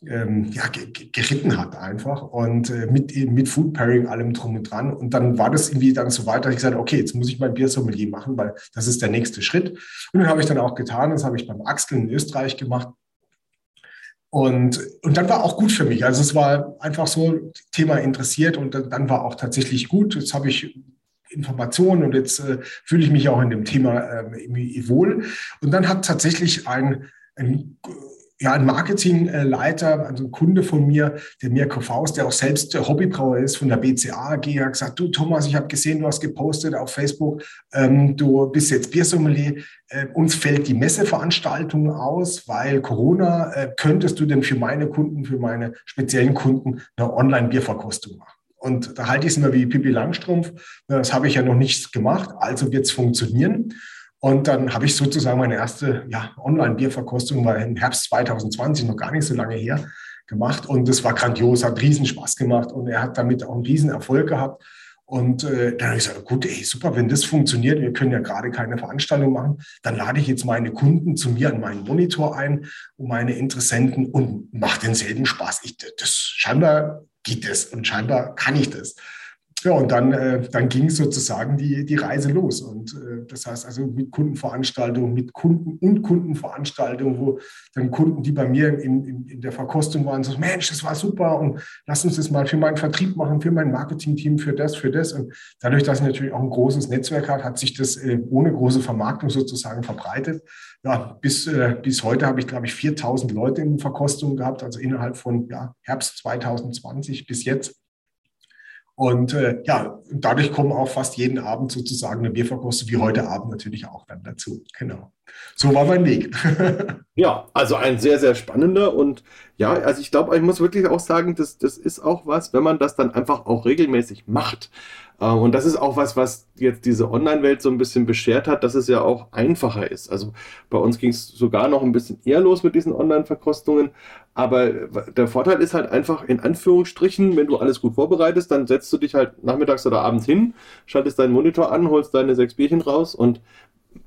ähm, ja, geritten hat einfach und äh, mit, mit Food Pairing allem drum und dran. Und dann war das irgendwie dann so weit, dass ich gesagt okay, jetzt muss ich mein Biersommelier machen, weil das ist der nächste Schritt. Und dann habe ich dann auch getan, das habe ich beim Axel in Österreich gemacht. Und, und dann war auch gut für mich. Also es war einfach so Thema interessiert und dann war auch tatsächlich gut. Jetzt habe ich Informationen und jetzt äh, fühle ich mich auch in dem Thema äh, wohl. Und dann hat tatsächlich ein, ein ja, ein Marketingleiter, also ein Kunde von mir, der Mirko Faust, der auch selbst Hobbybrauer ist von der BCA AG, hat gesagt, du Thomas, ich habe gesehen, du hast gepostet auf Facebook, ähm, du bist jetzt Biersommelier, äh, uns fällt die Messeveranstaltung aus, weil Corona, äh, könntest du denn für meine Kunden, für meine speziellen Kunden eine Online-Bierverkostung machen? Und da halte ich es immer wie Pippi Langstrumpf, das habe ich ja noch nicht gemacht, also wird es funktionieren. Und dann habe ich sozusagen meine erste ja, Online-Bierverkostung, war im Herbst 2020, noch gar nicht so lange her, gemacht und das war grandios, hat riesen Spaß gemacht und er hat damit auch einen riesen Erfolg gehabt. Und äh, dann habe ich gesagt, gut, ey, super, wenn das funktioniert, wir können ja gerade keine Veranstaltung machen, dann lade ich jetzt meine Kunden zu mir an meinen Monitor ein und meine Interessenten und mache denselben Spaß. Ich, das scheinbar geht das und scheinbar kann ich das. Ja, und dann, äh, dann ging sozusagen die, die Reise los. Und äh, das heißt also mit Kundenveranstaltungen, mit Kunden und Kundenveranstaltungen, wo dann Kunden, die bei mir in, in, in, der Verkostung waren, so, Mensch, das war super und lass uns das mal für meinen Vertrieb machen, für mein Marketingteam, für das, für das. Und dadurch, dass ich natürlich auch ein großes Netzwerk hat, hat sich das äh, ohne große Vermarktung sozusagen verbreitet. Ja, bis, äh, bis heute habe ich, glaube ich, 4000 Leute in Verkostungen gehabt, also innerhalb von ja, Herbst 2020 bis jetzt. Und äh, ja, dadurch kommen auch fast jeden Abend sozusagen eine Bierverkostung, wie heute Abend natürlich auch dann dazu. Genau. So war mein Weg. ja, also ein sehr, sehr spannender und ja, also ich glaube, ich muss wirklich auch sagen, das, das ist auch was, wenn man das dann einfach auch regelmäßig macht. Ähm, und das ist auch was, was jetzt diese Online-Welt so ein bisschen beschert hat, dass es ja auch einfacher ist. Also bei uns ging es sogar noch ein bisschen eher los mit diesen Online-Verkostungen. Aber der Vorteil ist halt einfach in Anführungsstrichen, wenn du alles gut vorbereitest, dann setzt du dich halt nachmittags oder abends hin, schaltest deinen Monitor an, holst deine sechs Bierchen raus und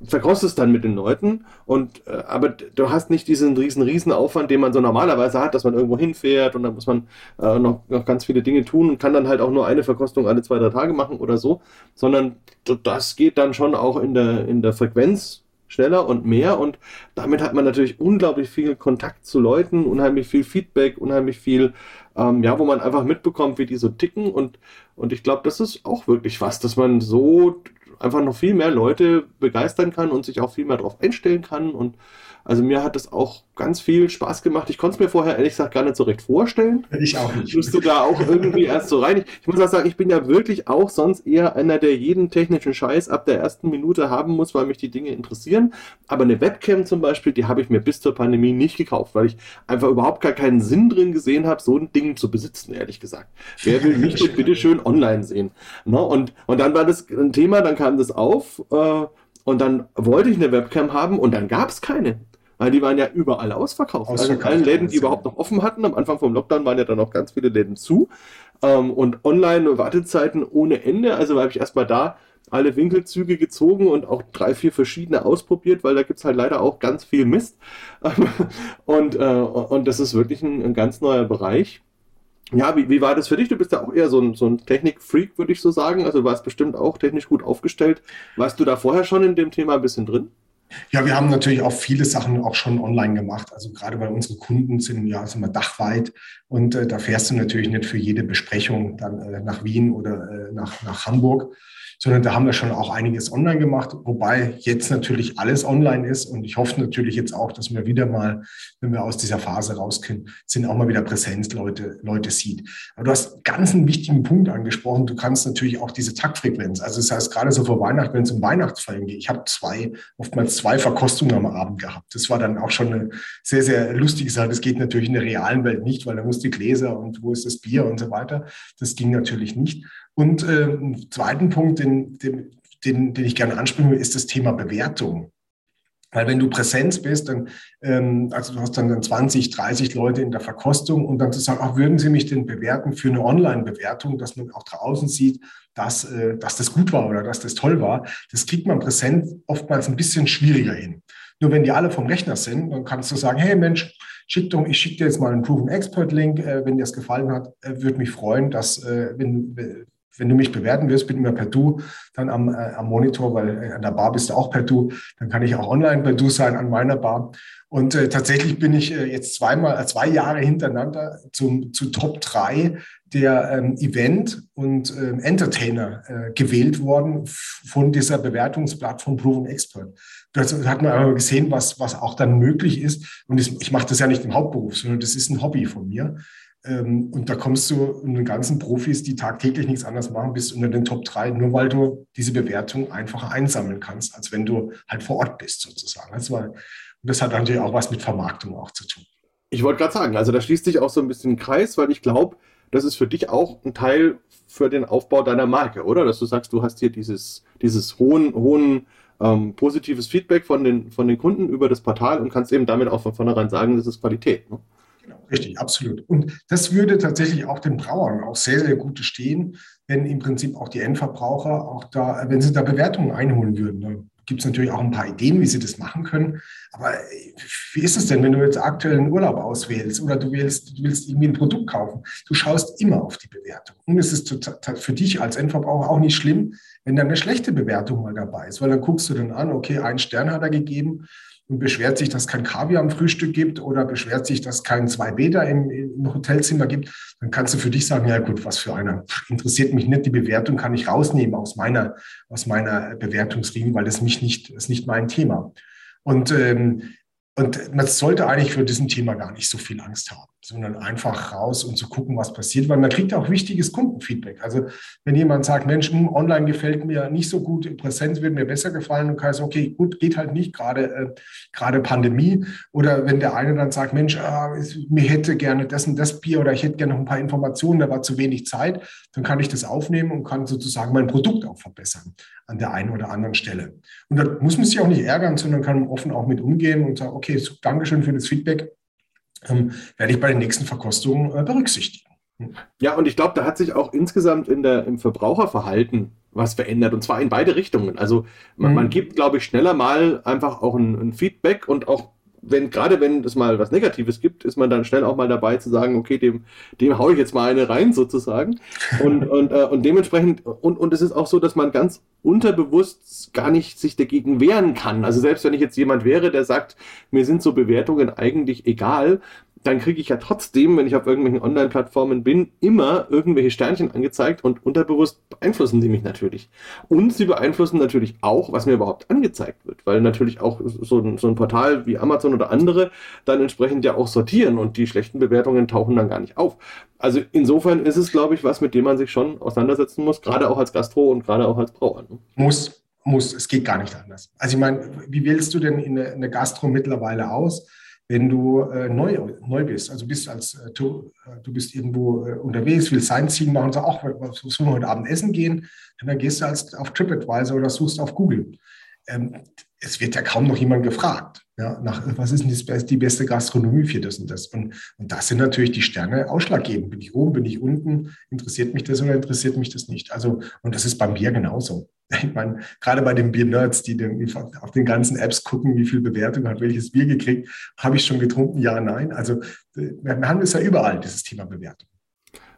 verkostest dann mit den Leuten. Und äh, aber du hast nicht diesen riesen riesen Aufwand, den man so normalerweise hat, dass man irgendwo hinfährt und dann muss man äh, noch, noch ganz viele Dinge tun und kann dann halt auch nur eine Verkostung alle zwei, drei Tage machen oder so, sondern das geht dann schon auch in der, in der Frequenz schneller und mehr. Und damit hat man natürlich unglaublich viel Kontakt zu Leuten, unheimlich viel Feedback, unheimlich viel, ähm, ja, wo man einfach mitbekommt, wie die so ticken. Und, und ich glaube, das ist auch wirklich was, dass man so einfach noch viel mehr Leute begeistern kann und sich auch viel mehr darauf einstellen kann. Und also mir hat das auch ganz viel Spaß gemacht. Ich konnte es mir vorher ehrlich gesagt gar nicht so recht vorstellen. Ich auch nicht. Müsste da auch irgendwie erst so rein. Ich muss auch sagen, ich bin ja wirklich auch sonst eher einer, der jeden technischen Scheiß ab der ersten Minute haben muss, weil mich die Dinge interessieren. Aber eine Webcam zum Beispiel, die habe ich mir bis zur Pandemie nicht gekauft, weil ich einfach überhaupt gar keinen Sinn drin gesehen habe, so ein Ding zu besitzen, ehrlich gesagt. Wer will mich denn bitte schön online sehen? No? Ne? Und, und dann war das ein Thema, dann kam das auf. Äh, und dann wollte ich eine Webcam haben und dann gab es keine. Weil die waren ja überall ausverkauft. Also ausverkauft also in allen Läden, die überhaupt noch offen hatten. Am Anfang vom Lockdown waren ja dann auch ganz viele Läden zu. Ähm, und online Wartezeiten ohne Ende. Also habe ich erstmal da alle Winkelzüge gezogen und auch drei, vier verschiedene ausprobiert, weil da gibt es halt leider auch ganz viel Mist. und, äh, und das ist wirklich ein, ein ganz neuer Bereich. Ja, wie, wie war das für dich? Du bist ja auch eher so ein, so ein Technik-Freak, würde ich so sagen. Also du warst bestimmt auch technisch gut aufgestellt. Warst du da vorher schon in dem Thema ein bisschen drin? Ja, wir haben natürlich auch viele Sachen auch schon online gemacht. Also gerade weil unsere Kunden sind ja sind wir dachweit und äh, da fährst du natürlich nicht für jede Besprechung dann äh, nach Wien oder äh, nach, nach Hamburg sondern da haben wir schon auch einiges online gemacht, wobei jetzt natürlich alles online ist und ich hoffe natürlich jetzt auch, dass wir wieder mal, wenn wir aus dieser Phase rauskommen, sind auch mal wieder Präsenz Leute, Leute sieht. Aber du hast ganz einen wichtigen Punkt angesprochen. Du kannst natürlich auch diese Taktfrequenz, also das heißt gerade so vor Weihnachten, wenn es um Weihnachtsfeiern geht, ich habe zwei, oftmals zwei Verkostungen am Abend gehabt. Das war dann auch schon eine sehr, sehr lustige Sache. Das geht natürlich in der realen Welt nicht, weil da muss die Gläser und wo ist das Bier und so weiter. Das ging natürlich nicht. Und äh, einen zweiten Punkt, den, den, den, den ich gerne ansprechen will, ist das Thema Bewertung. Weil wenn du Präsenz bist, dann, ähm, also du hast dann, dann 20, 30 Leute in der Verkostung und dann zu sagen, ach, würden Sie mich denn bewerten für eine Online-Bewertung, dass man auch draußen sieht, dass, äh, dass das gut war oder dass das toll war, das kriegt man präsent oftmals ein bisschen schwieriger hin. Nur wenn die alle vom Rechner sind, dann kannst du sagen, hey Mensch, schick doch, ich schicke dir jetzt mal einen Proven Expert Link, äh, wenn dir das gefallen hat, äh, würde mich freuen, dass äh, wenn, wenn du mich bewerten willst, bin immer per Du dann am, äh, am Monitor, weil äh, an der Bar bist du auch per Du. Dann kann ich auch online per Du sein an meiner Bar. Und äh, tatsächlich bin ich äh, jetzt zweimal, äh, zwei Jahre hintereinander zum, zu Top 3 der ähm, Event- und ähm, Entertainer äh, gewählt worden von dieser Bewertungsplattform Proven Expert. Das hat man aber gesehen, was, was auch dann möglich ist. Und ich, ich mache das ja nicht im Hauptberuf, sondern das ist ein Hobby von mir. Ähm, und da kommst du in den ganzen Profis, die tagtäglich nichts anderes machen, bis unter den Top 3, nur weil du diese Bewertung einfacher einsammeln kannst, als wenn du halt vor Ort bist sozusagen. War, und das hat natürlich auch was mit Vermarktung auch zu tun. Ich wollte gerade sagen, also da schließt sich auch so ein bisschen ein Kreis, weil ich glaube, das ist für dich auch ein Teil für den Aufbau deiner Marke, oder? Dass du sagst, du hast hier dieses, dieses hohen, hohen ähm, positives Feedback von den, von den Kunden über das Portal und kannst eben damit auch von vornherein sagen, das ist Qualität. Ne? Genau, richtig, absolut. Und das würde tatsächlich auch den Brauern auch sehr, sehr gut stehen, wenn im Prinzip auch die Endverbraucher auch da, wenn sie da Bewertungen einholen würden. Da gibt es natürlich auch ein paar Ideen, wie sie das machen können. Aber wie ist es denn, wenn du jetzt aktuell einen Urlaub auswählst oder du willst, du willst irgendwie ein Produkt kaufen? Du schaust immer auf die Bewertung. Und es ist für dich als Endverbraucher auch nicht schlimm, wenn da eine schlechte Bewertung mal dabei ist, weil dann guckst du dann an, okay, einen Stern hat er gegeben und beschwert sich, dass kein Kaviar am Frühstück gibt oder beschwert sich, dass kein zwei Beta im, im, Hotelzimmer gibt, dann kannst du für dich sagen, ja gut, was für einer. Interessiert mich nicht, die Bewertung kann ich rausnehmen aus meiner, aus meiner Bewertungsriemen, weil das mich nicht, ist nicht mein Thema. Und, ähm, und man sollte eigentlich für diesen Thema gar nicht so viel Angst haben sondern einfach raus und zu gucken, was passiert, weil man kriegt auch wichtiges Kundenfeedback. Also wenn jemand sagt, Mensch, hm, online gefällt mir nicht so gut, Präsenz wird mir besser gefallen, und kann sagen, okay, gut, geht halt nicht, gerade äh, gerade Pandemie. Oder wenn der eine dann sagt, Mensch, ah, mir hätte gerne das und das Bier oder ich hätte gerne noch ein paar Informationen, da war zu wenig Zeit, dann kann ich das aufnehmen und kann sozusagen mein Produkt auch verbessern an der einen oder anderen Stelle. Und da muss man sich auch nicht ärgern, sondern kann offen auch mit umgehen und sagen, okay, so, Dankeschön für das Feedback ähm, werde ich bei den nächsten Verkostungen äh, berücksichtigen. Ja, und ich glaube, da hat sich auch insgesamt in der, im Verbraucherverhalten was verändert und zwar in beide Richtungen. Also man, mhm. man gibt, glaube ich, schneller mal einfach auch ein, ein Feedback und auch wenn, gerade wenn es mal was Negatives gibt, ist man dann schnell auch mal dabei zu sagen, okay, dem, dem haue ich jetzt mal eine rein sozusagen. Und, und, äh, und dementsprechend, und, und es ist auch so, dass man ganz unterbewusst gar nicht sich dagegen wehren kann. Also selbst wenn ich jetzt jemand wäre, der sagt, mir sind so Bewertungen eigentlich egal, dann kriege ich ja trotzdem, wenn ich auf irgendwelchen Online-Plattformen bin, immer irgendwelche Sternchen angezeigt und unterbewusst beeinflussen sie mich natürlich. Und sie beeinflussen natürlich auch, was mir überhaupt angezeigt wird, weil natürlich auch so ein, so ein Portal wie Amazon oder andere dann entsprechend ja auch sortieren und die schlechten Bewertungen tauchen dann gar nicht auf. Also insofern ist es, glaube ich, was, mit dem man sich schon auseinandersetzen muss, gerade auch als Gastro und gerade auch als Brauer. Ne? Muss, muss, es geht gar nicht anders. Also ich meine, wie wählst du denn in der, Gastro mittlerweile aus? Wenn du äh, neu, neu bist, also bist als äh, du, äh, du bist irgendwo äh, unterwegs, willst Sightseeing machen sagst, ach, was sollen wir heute Abend essen gehen? dann gehst du als auf TripAdvisor oder suchst auf Google. Ähm, es wird ja kaum noch jemand gefragt, ja, nach was ist denn die beste Gastronomie für das und das. Und, und das sind natürlich die Sterne ausschlaggebend. Bin ich oben, bin ich unten? Interessiert mich das oder interessiert mich das nicht? Also, und das ist beim Bier genauso. Ich meine, gerade bei den Bier-Nerds, die den, auf den ganzen Apps gucken, wie viel Bewertung hat welches Bier gekriegt, habe ich schon getrunken? Ja, nein. Also wir haben es ja überall, dieses Thema Bewertung.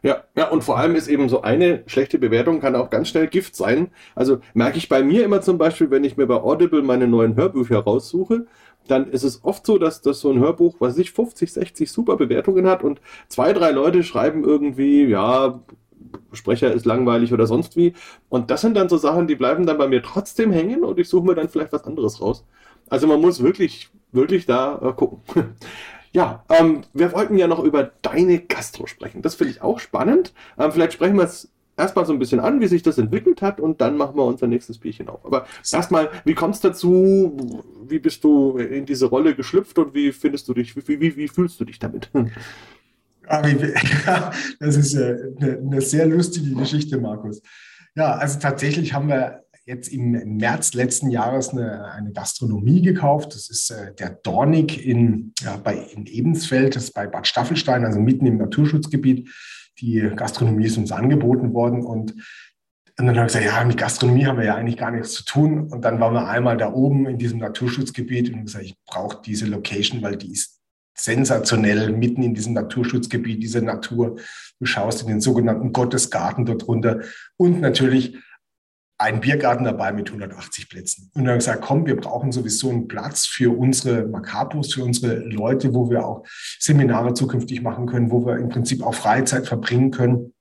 Ja, ja, und vor allem ist eben so eine schlechte Bewertung kann auch ganz schnell Gift sein. Also merke ich bei mir immer zum Beispiel, wenn ich mir bei Audible meine neuen Hörbücher raussuche, dann ist es oft so, dass das so ein Hörbuch, was sich 50, 60 super Bewertungen hat und zwei, drei Leute schreiben irgendwie, ja, Sprecher ist langweilig oder sonst wie. Und das sind dann so Sachen, die bleiben dann bei mir trotzdem hängen und ich suche mir dann vielleicht was anderes raus. Also man muss wirklich, wirklich da äh, gucken. ja, ähm, wir wollten ja noch über deine Gastro sprechen. Das finde ich auch spannend. Ähm, vielleicht sprechen wir es erstmal so ein bisschen an, wie sich das entwickelt hat und dann machen wir unser nächstes Bierchen auf. Aber erstmal, wie kommst du dazu? Wie bist du in diese Rolle geschlüpft und wie findest du dich, wie, wie, wie fühlst du dich damit? das ist eine, eine sehr lustige Geschichte, Markus. Ja, also tatsächlich haben wir jetzt im März letzten Jahres eine, eine Gastronomie gekauft. Das ist äh, der Dornig in, ja, bei, in Ebensfeld, das ist bei Bad Staffelstein, also mitten im Naturschutzgebiet. Die Gastronomie ist uns angeboten worden und und dann habe ich gesagt, ja, mit Gastronomie haben wir ja eigentlich gar nichts zu tun. Und dann waren wir einmal da oben in diesem Naturschutzgebiet und gesagt, ich brauche diese Location, weil die ist sensationell mitten in diesem Naturschutzgebiet, diese Natur. Du schaust in den sogenannten Gottesgarten dort runter und natürlich ein Biergarten dabei mit 180 Plätzen. Und dann gesagt, komm, wir brauchen sowieso einen Platz für unsere Macapos, für unsere Leute, wo wir auch Seminare zukünftig machen können, wo wir im Prinzip auch Freizeit verbringen können.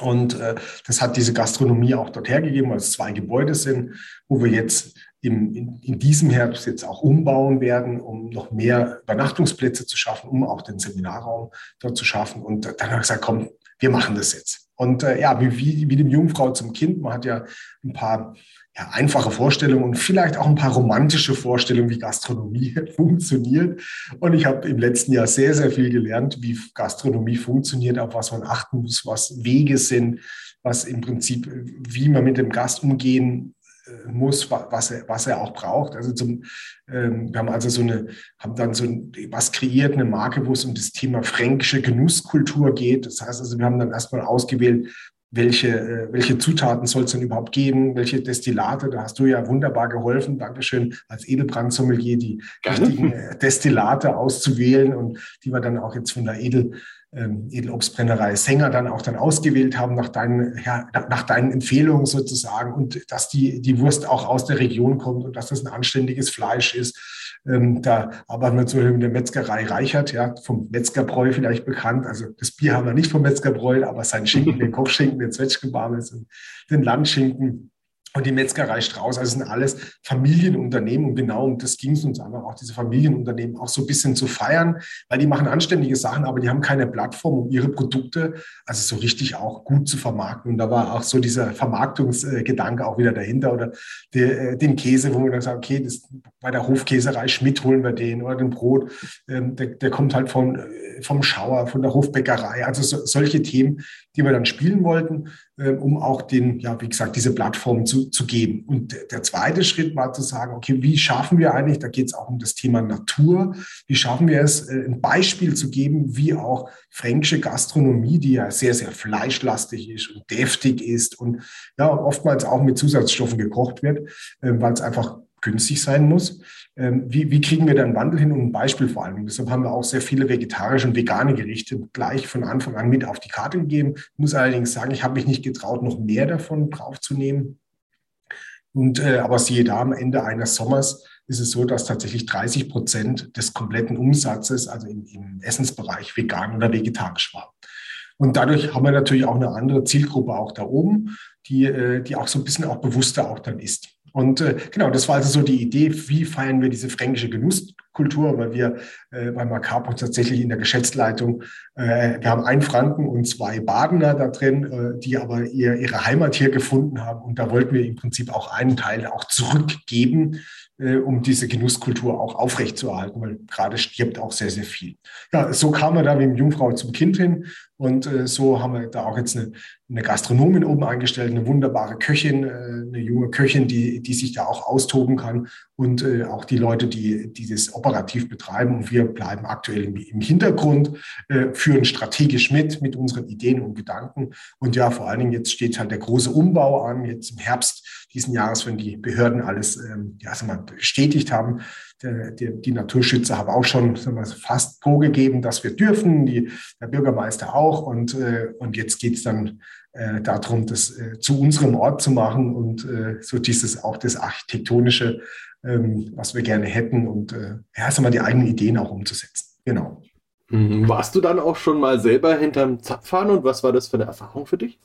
Und äh, das hat diese Gastronomie auch dort hergegeben, weil es zwei Gebäude sind, wo wir jetzt im, in, in, diesem Herbst jetzt auch umbauen werden, um noch mehr Übernachtungsplätze zu schaffen, um auch den Seminarraum dort zu schaffen. Und dann habe ich gesagt, komm, wir machen das jetzt. Und äh, ja, wie, wie, wie dem Jungfrau zum Kind, man hat ja ein paar ja, einfache Vorstellungen und vielleicht auch ein paar romantische Vorstellungen, wie Gastronomie funktioniert. Und ich habe im letzten Jahr sehr, sehr viel gelernt, wie Gastronomie funktioniert, auf was man achten muss, was Wege sind, was im Prinzip, wie man mit dem Gast umgehen muss, was er, was er auch braucht. Also zum, ähm, wir haben also so eine, haben dann so ein, was kreiert, eine Marke, wo es um das Thema fränkische Genusskultur geht. Das heißt also, wir haben dann erstmal ausgewählt, welche, äh, welche Zutaten soll es denn überhaupt geben, welche Destillate, da hast du ja wunderbar geholfen, Dankeschön, als Edelbrandsommelier die richtigen äh, Destillate auszuwählen und die wir dann auch jetzt von der Edel, ähm, Edelobstbrennerei Sänger dann auch dann ausgewählt haben nach deinen, ja, nach deinen Empfehlungen sozusagen und dass die, die Wurst auch aus der Region kommt und dass das ein anständiges Fleisch ist ähm, da arbeiten wir zum Beispiel mit der Metzgerei Reichert, ja, vom Metzgerbräu vielleicht bekannt. Also das Bier haben wir nicht vom Metzgerbräu, aber sein Schinken, den Kochschinken, den Zwetschgenbarmes und den Landschinken, und die Metzgerei Strauß, also sind alles Familienunternehmen und genau um das ging es uns einfach auch, diese Familienunternehmen auch so ein bisschen zu feiern, weil die machen anständige Sachen, aber die haben keine Plattform, um ihre Produkte also so richtig auch gut zu vermarkten. Und da war auch so dieser Vermarktungsgedanke auch wieder dahinter oder der, äh, den Käse, wo man dann sagt, okay, das, bei der Hofkäserei Schmidt holen wir den oder den Brot, ähm, der, der, kommt halt von, äh, vom Schauer, von der Hofbäckerei, also so, solche Themen, die wir dann spielen wollten, um auch den, ja, wie gesagt, diese Plattform zu, zu geben. Und der zweite Schritt war zu sagen, okay, wie schaffen wir eigentlich, da geht es auch um das Thema Natur, wie schaffen wir es, äh, ein Beispiel zu geben, wie auch fränkische Gastronomie, die ja sehr, sehr fleischlastig ist und deftig ist und ja, oftmals auch mit Zusatzstoffen gekocht wird, äh, weil es einfach günstig sein muss. Ähm, wie, wie kriegen wir da einen Wandel hin und ein Beispiel vor allem? Deshalb haben wir auch sehr viele vegetarische und vegane Gerichte gleich von Anfang an mit auf die Karte gegeben. Ich muss allerdings sagen, ich habe mich nicht getraut, noch mehr davon draufzunehmen. Und äh, aber siehe da, am Ende eines Sommers ist es so, dass tatsächlich 30 Prozent des kompletten Umsatzes, also im, im Essensbereich, vegan oder vegetarisch war. Und dadurch haben wir natürlich auch eine andere Zielgruppe auch da oben, die, äh, die auch so ein bisschen auch bewusster auch dann ist. Und äh, genau, das war also so die Idee, wie feiern wir diese fränkische Genusskultur, weil wir äh, bei Macapo tatsächlich in der Geschäftsleitung, äh, wir haben einen Franken und zwei Badener da drin, äh, die aber ihr, ihre Heimat hier gefunden haben. Und da wollten wir im Prinzip auch einen Teil auch zurückgeben, äh, um diese Genusskultur auch aufrechtzuerhalten, weil gerade stirbt auch sehr, sehr viel. Ja, so kam er da wie Jungfrau zum Kind hin und äh, so haben wir da auch jetzt eine, eine Gastronomin oben eingestellt, eine wunderbare Köchin, äh, eine junge Köchin, die, die sich da auch austoben kann und äh, auch die Leute, die, die das operativ betreiben. Und wir bleiben aktuell im, im Hintergrund, äh, führen strategisch mit, mit unseren Ideen und Gedanken. Und ja, vor allen Dingen jetzt steht halt der große Umbau an, jetzt im Herbst diesen Jahres, wenn die Behörden alles ähm, ja, mal, bestätigt haben, der, die Naturschützer haben auch schon wir, fast vorgegeben, dass wir dürfen, die, der Bürgermeister auch. Und, äh, und jetzt geht es dann äh, darum, das äh, zu unserem Ort zu machen und äh, so dieses auch das Architektonische, ähm, was wir gerne hätten und äh, ja, wir, die eigenen Ideen auch umzusetzen. Genau. Mhm. Warst du dann auch schon mal selber hinterm Zapfhahn und was war das für eine Erfahrung für dich?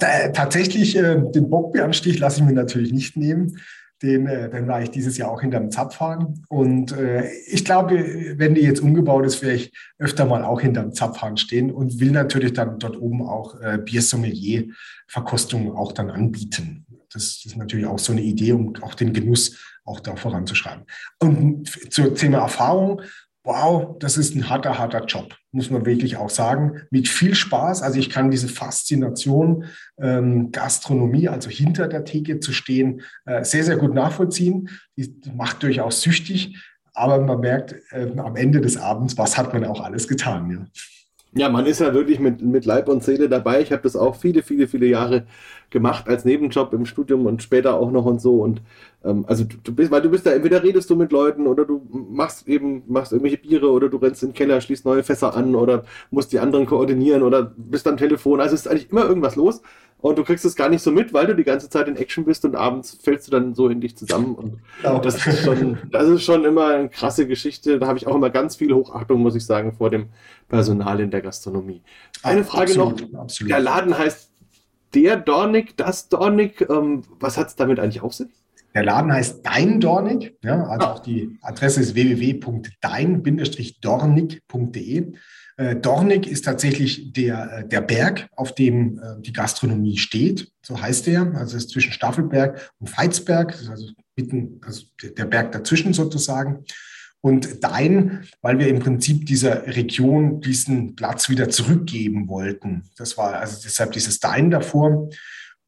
Äh, tatsächlich, äh, den Bockbeeranstich lasse ich mir natürlich nicht nehmen. Den, äh, den war ich dieses Jahr auch hinterm Zapfhahn. Und äh, ich glaube, wenn die jetzt umgebaut ist, werde ich öfter mal auch hinterm Zapfhahn stehen und will natürlich dann dort oben auch äh, Biersommelier-Verkostungen auch dann anbieten. Das ist natürlich auch so eine Idee, um auch den Genuss auch da voranzuschreiben. Und zum Thema Erfahrung, wow, das ist ein harter, harter Job, muss man wirklich auch sagen. Mit viel Spaß. Also ich kann diese Faszination ähm, Gastronomie, also hinter der Theke zu stehen, äh, sehr, sehr gut nachvollziehen. Die macht durchaus süchtig. Aber man merkt äh, am Ende des Abends, was hat man auch alles getan. Ja. Ja, man ist ja wirklich mit, mit Leib und Seele dabei. Ich habe das auch viele, viele, viele Jahre gemacht als Nebenjob im Studium und später auch noch und so. Und ähm, also du, du, bist, weil du bist da, entweder redest du mit Leuten oder du machst eben, machst irgendwelche Biere oder du rennst in den Keller, schließt neue Fässer an oder musst die anderen koordinieren oder bist am Telefon. Also es ist eigentlich immer irgendwas los und du kriegst es gar nicht so mit, weil du die ganze Zeit in Action bist und abends fällst du dann so in dich zusammen. Und ja. das ist schon, das ist schon immer eine krasse Geschichte. Da habe ich auch immer ganz viel Hochachtung, muss ich sagen, vor dem Personal in der Gastronomie. Eine Frage absolut, noch. Absolut. Der Laden heißt der Dornig, das Dornig. Ähm, was hat es damit eigentlich auf sich? Der Laden heißt Dein Dornig. Ja, also ah. auch die Adresse ist www.dein-dornig.de. Äh, Dornig ist tatsächlich der, äh, der Berg, auf dem äh, die Gastronomie steht. So heißt er. Also es ist zwischen Staffelberg und Veitsberg. Also mitten, also der Berg dazwischen sozusagen. Und Dein, weil wir im Prinzip dieser Region diesen Platz wieder zurückgeben wollten. Das war also deshalb dieses Dein davor.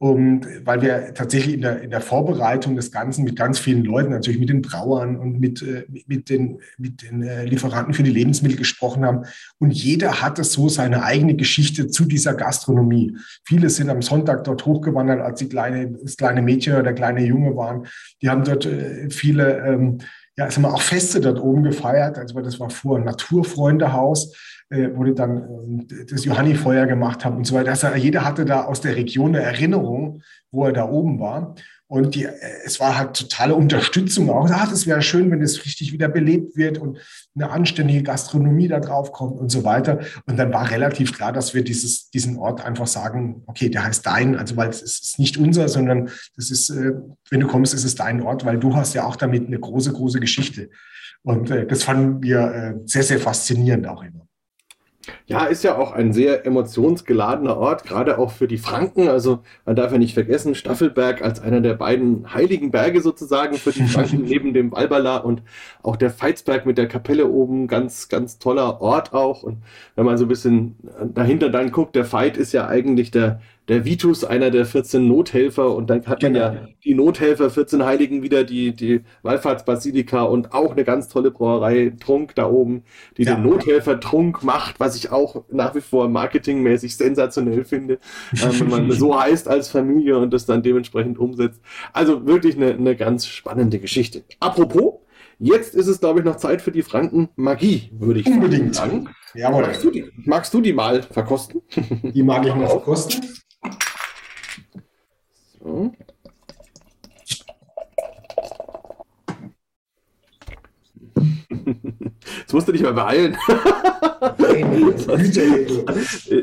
Und weil wir tatsächlich in der, in der Vorbereitung des Ganzen mit ganz vielen Leuten, natürlich mit den Brauern und mit, äh, mit den, mit den äh, Lieferanten für die Lebensmittel gesprochen haben. Und jeder hatte so seine eigene Geschichte zu dieser Gastronomie. Viele sind am Sonntag dort hochgewandert, als die kleine, das kleine Mädchen oder der kleine Junge waren. Die haben dort äh, viele, ja, sagen wir, auch Feste dort oben gefeiert. Also das war vor Naturfreundehaus äh, wo die dann äh, das Johannifeuer gemacht haben und so weiter. Also jeder hatte da aus der Region eine Erinnerung, wo er da oben war. Und die, äh, es war halt totale Unterstützung auch. Ach, das wäre schön, wenn es richtig wieder belebt wird und eine anständige Gastronomie da drauf kommt und so weiter. Und dann war relativ klar, dass wir dieses, diesen Ort einfach sagen, okay, der heißt dein, also weil es ist nicht unser, sondern das ist, äh, wenn du kommst, ist es dein Ort, weil du hast ja auch damit eine große, große Geschichte. Und äh, das fanden wir sehr, sehr faszinierend auch immer. Ja, ist ja auch ein sehr emotionsgeladener Ort, gerade auch für die Franken. Also man darf ja nicht vergessen, Staffelberg als einer der beiden heiligen Berge sozusagen für die Franken neben dem Walbala und auch der Veitsberg mit der Kapelle oben, ganz, ganz toller Ort auch. Und wenn man so ein bisschen dahinter dann guckt, der Veit ist ja eigentlich der, der Vitus, einer der 14 Nothelfer, und dann hat man ja genau. die Nothelfer, 14 Heiligen wieder, die, die Wallfahrtsbasilika und auch eine ganz tolle Brauerei Trunk da oben, die ja. den Nothelfer Trunk macht, was ich auch nach wie vor marketingmäßig sensationell finde, äh, wenn man so heißt als Familie und das dann dementsprechend umsetzt. Also wirklich eine, eine ganz spannende Geschichte. Apropos, Jetzt ist es, glaube ich, noch Zeit für die Franken Magie, würde ich Unbedingt. sagen. Jawohl. Magst du, die, magst du die mal verkosten? Die mag ich mal verkosten. So. Jetzt musst du dich mal beeilen.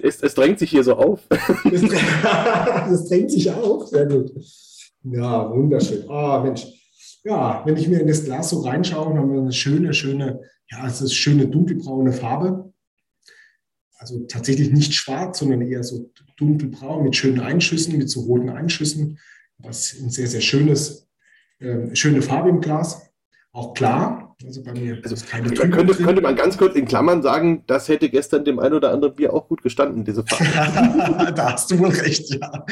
es, es, drängt sich hier so auf. das drängt sich auf, sehr gut. Ja, wunderschön. Ah, Mensch. Ja, wenn ich mir in das Glas so reinschaue, haben wir eine schöne, schöne, ja, es ist schöne dunkelbraune Farbe. Also tatsächlich nicht schwarz, sondern eher so dunkelbraun mit schönen Einschüssen, mit so roten Einschüssen. Was ein sehr, sehr schönes, äh, schöne Farbe im Glas. Auch klar. Also bei mir also, ist keine da könnte, könnte man ganz kurz in Klammern sagen, das hätte gestern dem ein oder anderen Bier auch gut gestanden, diese Farbe. da hast du wohl recht, ja.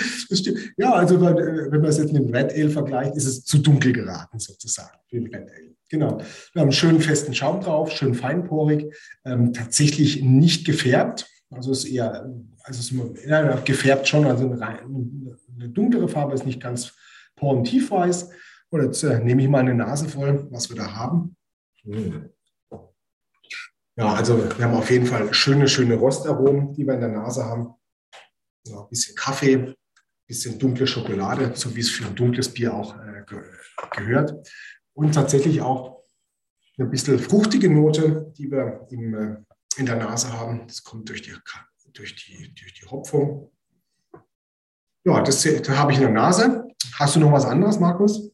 Ja, also wenn man es jetzt mit dem Red Ale vergleicht, ist es zu dunkel geraten sozusagen für den Red Ale. Genau. Wir haben einen schönen festen Schaum drauf, schön feinporig, ähm, tatsächlich nicht gefärbt. Also ist eher, also ist ja, gefärbt schon, also eine, dunklere Farbe ist nicht ganz porentiefweiß. Und jetzt äh, nehme ich mal eine Nase voll, was wir da haben. Hm. Ja, also wir haben auf jeden Fall schöne, schöne Rostaromen, die wir in der Nase haben. Ja, ein bisschen Kaffee, ein bisschen dunkle Schokolade, so wie es für ein dunkles Bier auch äh, gehört. Und tatsächlich auch eine bisschen fruchtige Note, die wir im, äh, in der Nase haben. Das kommt durch die, durch die, durch die Hopfung. Ja, das, das habe ich in der Nase. Hast du noch was anderes, Markus?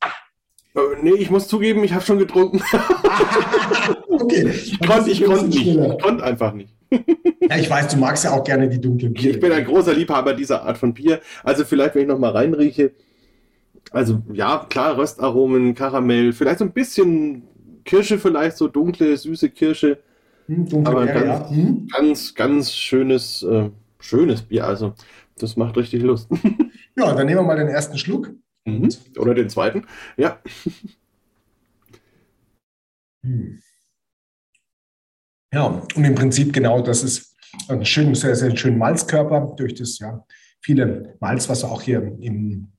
Äh, nee, ich muss zugeben, ich habe schon getrunken. okay. Ich konnte ich konnt nicht. Ich konnte einfach nicht. ja, ich weiß, du magst ja auch gerne die dunklen Bier. Ich bin ein großer Liebhaber dieser Art von Bier. Also vielleicht, wenn ich noch mal reinrieche, also ja, klar, Röstaromen, Karamell, vielleicht so ein bisschen Kirsche, vielleicht so dunkle, süße Kirsche. Hm, aber Beere, ganz, ja. hm? ganz, ganz schönes, äh, schönes Bier. Also das macht richtig Lust. ja, dann nehmen wir mal den ersten Schluck. Mhm. Oder den zweiten. Ja. Hm. Ja, und im Prinzip genau das ist ein schön, sehr, sehr schöner Malzkörper durch das ja viele Malz, was auch hier im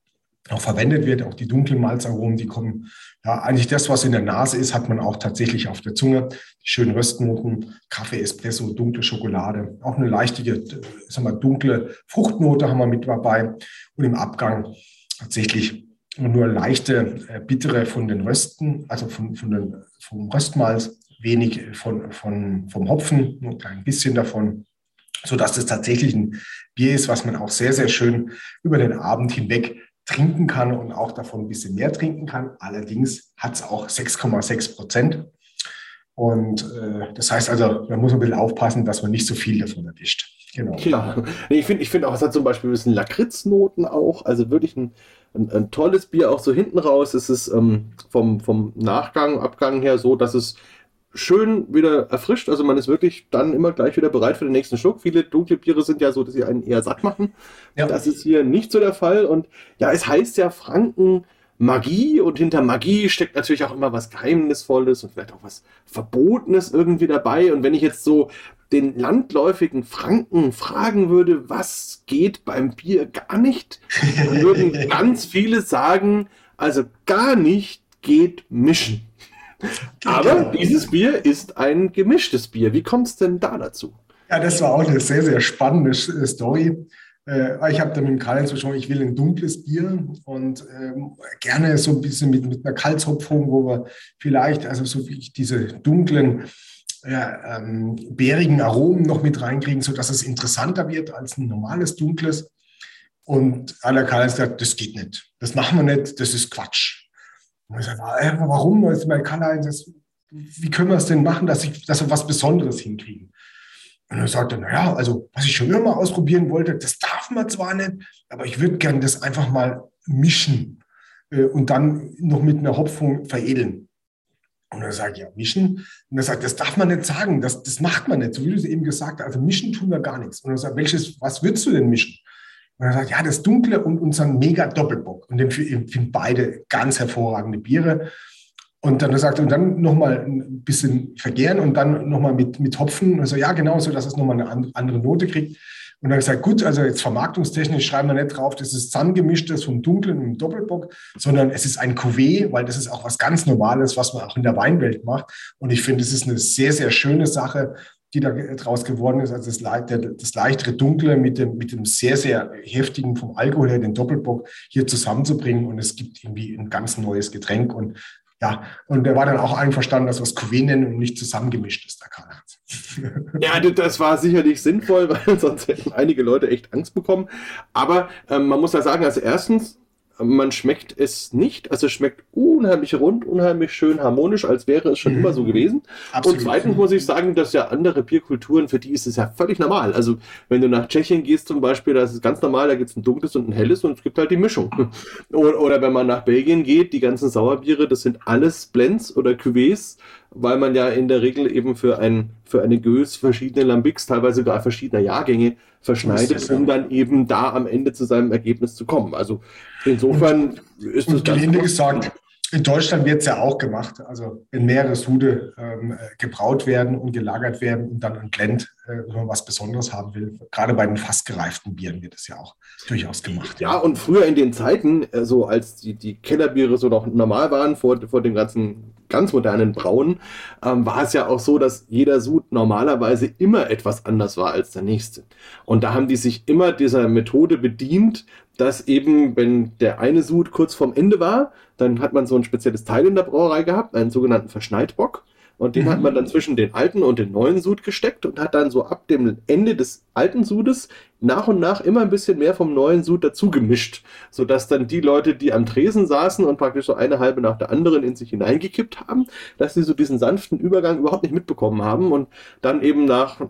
auch verwendet wird. Auch die dunklen Malzaromen, die kommen, ja, eigentlich das, was in der Nase ist, hat man auch tatsächlich auf der Zunge. Die schönen Röstnoten, Kaffee, Espresso, dunkle Schokolade, auch eine leichtige, sagen wir, dunkle Fruchtnote haben wir mit dabei. Und im Abgang tatsächlich nur leichte, äh, bittere von den Rösten, also von, von den, vom Röstmalz, wenig von, von, vom Hopfen, nur ein klein bisschen davon, sodass das tatsächlich ein Bier ist, was man auch sehr, sehr schön über den Abend hinweg trinken kann und auch davon ein bisschen mehr trinken kann. Allerdings hat es auch 6,6 Prozent. Und äh, das heißt also, man muss ein bisschen aufpassen, dass man nicht so viel davon erwischt. Genau. Ja, ich finde ich find auch, es hat zum Beispiel ein bisschen Lakritznoten auch, also wirklich ein, ein, ein, tolles Bier auch so hinten raus. Es ist ähm, vom, vom Nachgang, Abgang her so, dass es schön wieder erfrischt. Also man ist wirklich dann immer gleich wieder bereit für den nächsten Schluck. Viele dunkle Biere sind ja so, dass sie einen eher satt machen. Ja. Das ist hier nicht so der Fall. Und ja, es heißt ja Franken Magie und hinter Magie steckt natürlich auch immer was Geheimnisvolles und vielleicht auch was Verbotenes irgendwie dabei. Und wenn ich jetzt so den landläufigen Franken fragen würde, was geht beim Bier gar nicht, dann würden ganz viele sagen, also gar nicht geht mischen. Aber dieses Bier ist ein gemischtes Bier. Wie kommt es denn da dazu? Ja, das war auch eine sehr, sehr spannende Story. Äh, ich habe dann mit dem Karl besprochen, ich will ein dunkles Bier und ähm, gerne so ein bisschen mit, mit einer Kalzhopfung, wo wir vielleicht, also so wie diese dunklen, ja, ähm, bärigen Aromen noch mit reinkriegen, sodass es interessanter wird als ein normales dunkles. Und aller Karl hat gesagt, das geht nicht. Das machen wir nicht, das ist Quatsch. Und ich sage, äh, warum? Also mein Karl, das, wie können wir es denn machen, dass, ich, dass wir was Besonderes hinkriegen? Und er sagte, naja, also was ich schon immer ausprobieren wollte, das darf man zwar nicht, aber ich würde gerne das einfach mal mischen äh, und dann noch mit einer Hopfung veredeln. Und er sagt, ja, mischen. Und er sagt, das darf man nicht sagen, das, das macht man nicht, so wie du es eben gesagt hast. Also mischen tun wir gar nichts. Und er sagt, welches, was würdest du denn mischen? Und er sagt, ja, das Dunkle und unseren Mega Doppelbock. Und den finden beide ganz hervorragende Biere. Und dann sagt und dann nochmal ein bisschen vergären und dann nochmal mit, mit Hopfen. Also ja, genau, so dass es nochmal eine andere Note kriegt. Und dann gesagt, gut, also jetzt vermarktungstechnisch schreiben wir nicht drauf, das ist zusammengemischtes vom Dunklen und Doppelbock, sondern es ist ein Cuvée, weil das ist auch was ganz Normales, was man auch in der Weinwelt macht. Und ich finde, es ist eine sehr, sehr schöne Sache, die da draus geworden ist. Also das, das leichtere Dunkle mit dem, mit dem sehr, sehr heftigen vom Alkohol her, den Doppelbock, hier zusammenzubringen. Und es gibt irgendwie ein ganz neues Getränk. Und ja, und er war dann auch einverstanden, dass wir es Cuvée und nicht zusammengemischt ist, der Karl Ja, das war sicherlich sinnvoll, weil sonst hätten einige Leute echt Angst bekommen. Aber ähm, man muss ja sagen, also erstens, man schmeckt es nicht. Also es schmeckt unheimlich rund, unheimlich schön harmonisch, als wäre es schon mhm. immer so gewesen. Absolut. Und zweitens muss ich sagen, dass ja andere Bierkulturen, für die ist es ja völlig normal. Also wenn du nach Tschechien gehst zum Beispiel, da ist es ganz normal, da gibt es ein dunkles und ein helles und es gibt halt die Mischung. Oder, oder wenn man nach Belgien geht, die ganzen Sauerbiere, das sind alles Blends oder Cuvées weil man ja in der Regel eben für, ein, für eine Gös verschiedene Lambics, teilweise sogar verschiedener Jahrgänge verschneidet, um dann eben da am Ende zu seinem Ergebnis zu kommen. Also insofern und, ist das. Gelinde gesagt, in Deutschland wird es ja auch gemacht. Also wenn mehrere Sude ähm, gebraut werden und gelagert werden und dann ein Blend, äh, wenn man was Besonderes haben will. Gerade bei den fast gereiften Bieren wird es ja auch durchaus gemacht. Ja, und früher in den Zeiten, äh, so als die, die Kellerbiere so noch normal waren, vor, vor dem ganzen ganz modernen Brauen, ähm, war es ja auch so, dass jeder Sud normalerweise immer etwas anders war als der nächste. Und da haben die sich immer dieser Methode bedient, dass eben, wenn der eine Sud kurz vorm Ende war, dann hat man so ein spezielles Teil in der Brauerei gehabt, einen sogenannten Verschneidbock. Und den mhm. hat man dann zwischen den alten und den neuen Sud gesteckt und hat dann so ab dem Ende des alten Sudes nach und nach immer ein bisschen mehr vom neuen Sud dazu gemischt, sodass dann die Leute, die am Tresen saßen und praktisch so eine halbe nach der anderen in sich hineingekippt haben, dass sie so diesen sanften Übergang überhaupt nicht mitbekommen haben und dann eben nach,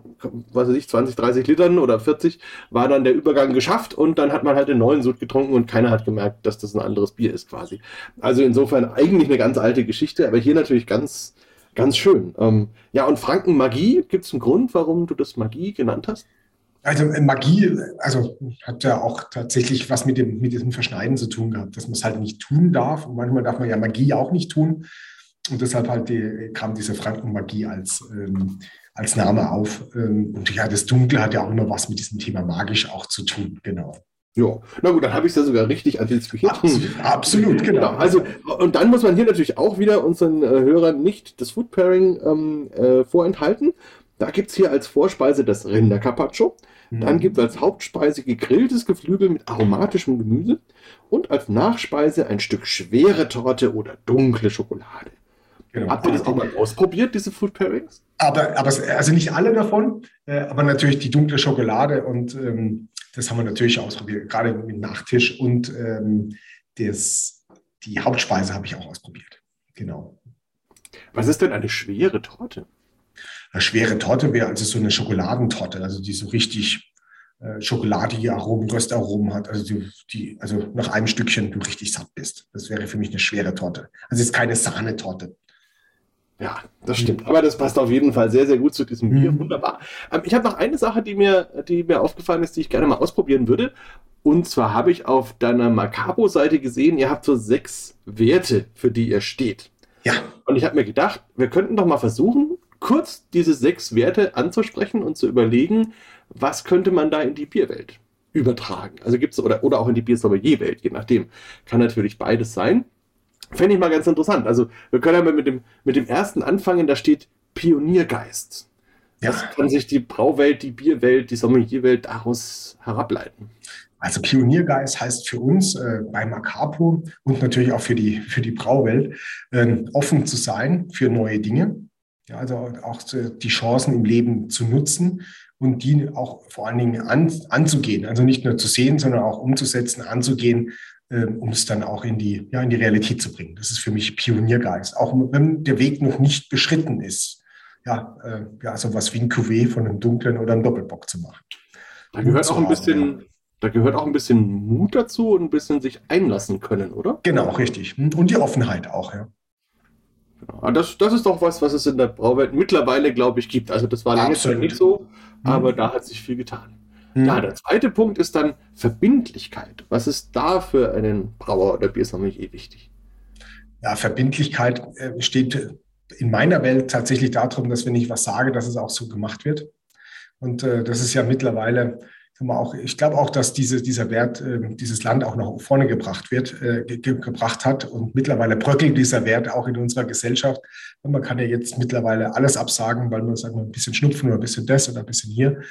was weiß ich, 20, 30 Litern oder 40 war dann der Übergang geschafft und dann hat man halt den neuen Sud getrunken und keiner hat gemerkt, dass das ein anderes Bier ist quasi. Also insofern eigentlich eine ganz alte Geschichte, aber hier natürlich ganz Ganz schön. Ähm, ja, und Franken Magie, gibt es einen Grund, warum du das Magie genannt hast? Also äh, Magie, also hat ja auch tatsächlich was mit dem, mit diesem Verschneiden zu tun gehabt, dass man es halt nicht tun darf. Und manchmal darf man ja Magie auch nicht tun. Und deshalb halt die, kam diese Frankenmagie als, ähm, als Name auf. Ähm, und ja, das Dunkle hat ja auch immer was mit diesem Thema magisch auch zu tun, genau. Ja, na gut, dann habe ich es ja sogar richtig antizipiert. Absolut, absolut genau. genau. Also, und dann muss man hier natürlich auch wieder unseren äh, Hörern nicht das Food Pairing ähm, äh, vorenthalten. Da gibt es hier als Vorspeise das Rindercarpaccio. Mhm. Dann gibt es als Hauptspeise gegrilltes Geflügel mit aromatischem Gemüse. Und als Nachspeise ein Stück schwere Torte oder dunkle Schokolade. Genau. Habt ihr das auch mal ausprobiert, diese Food Pairings? Aber, aber also nicht alle davon, äh, aber natürlich die dunkle Schokolade und ähm, das haben wir natürlich ausprobiert, gerade mit Nachtisch und ähm, das, die Hauptspeise habe ich auch ausprobiert. Genau. Was ist denn eine schwere Torte? Eine schwere Torte wäre also so eine Schokoladentorte, also die so richtig äh, schokoladige Aromen, Röstaromen hat, also die, die, also nach einem Stückchen du richtig satt bist. Das wäre für mich eine schwere Torte. Also es ist keine Sahnetorte. Ja, das stimmt. Aber das passt auf jeden Fall sehr, sehr gut zu diesem Bier. Mhm. Wunderbar. Ähm, ich habe noch eine Sache, die mir, die mir aufgefallen ist, die ich gerne mal ausprobieren würde. Und zwar habe ich auf deiner Macabo-Seite gesehen, ihr habt so sechs Werte, für die ihr steht. Ja. Und ich habe mir gedacht, wir könnten doch mal versuchen, kurz diese sechs Werte anzusprechen und zu überlegen, was könnte man da in die Bierwelt übertragen. Also gibt es, oder, oder auch in die Biersommelier-Welt, je nachdem. Kann natürlich beides sein. Fände ich mal ganz interessant. Also wir können ja mal mit dem, mit dem ersten anfangen, da steht Pioniergeist. Ja. Was kann sich die Brauwelt, die Bierwelt, die Sommelierwelt daraus herableiten? Also Pioniergeist heißt für uns äh, bei Macapo und natürlich auch für die, für die Brauwelt, äh, offen zu sein für neue Dinge. Ja, also auch die Chancen im Leben zu nutzen und die auch vor allen Dingen an, anzugehen. Also nicht nur zu sehen, sondern auch umzusetzen, anzugehen, um es dann auch in die, ja, in die Realität zu bringen. Das ist für mich Pioniergeist, auch wenn der Weg noch nicht beschritten ist. Ja, äh, ja sowas wie ein Cuvée von einem dunklen oder einem Doppelbock zu machen. Da gehört auch ein bisschen, da gehört auch ein bisschen Mut dazu und ein bisschen sich einlassen können, oder? Genau, richtig. Und die Offenheit auch, ja. Genau. Das, das ist doch was, was es in der Brauwelt mittlerweile, glaube ich, gibt. Also das war lange Zeit nicht so, mhm. aber da hat sich viel getan. Ja, der zweite Punkt ist dann Verbindlichkeit. Was ist da für einen Brauer oder Biersommelier wichtig? Ja, Verbindlichkeit äh, steht in meiner Welt tatsächlich darum, dass wenn ich was sage, dass es auch so gemacht wird. Und äh, das ist ja mittlerweile auch, ich glaube auch, dass diese, dieser Wert, äh, dieses Land auch nach vorne gebracht wird, äh, ge gebracht hat. Und mittlerweile bröckelt dieser Wert auch in unserer Gesellschaft. Und man kann ja jetzt mittlerweile alles absagen, weil man sagt, ein bisschen Schnupfen oder ein bisschen das oder ein bisschen hier.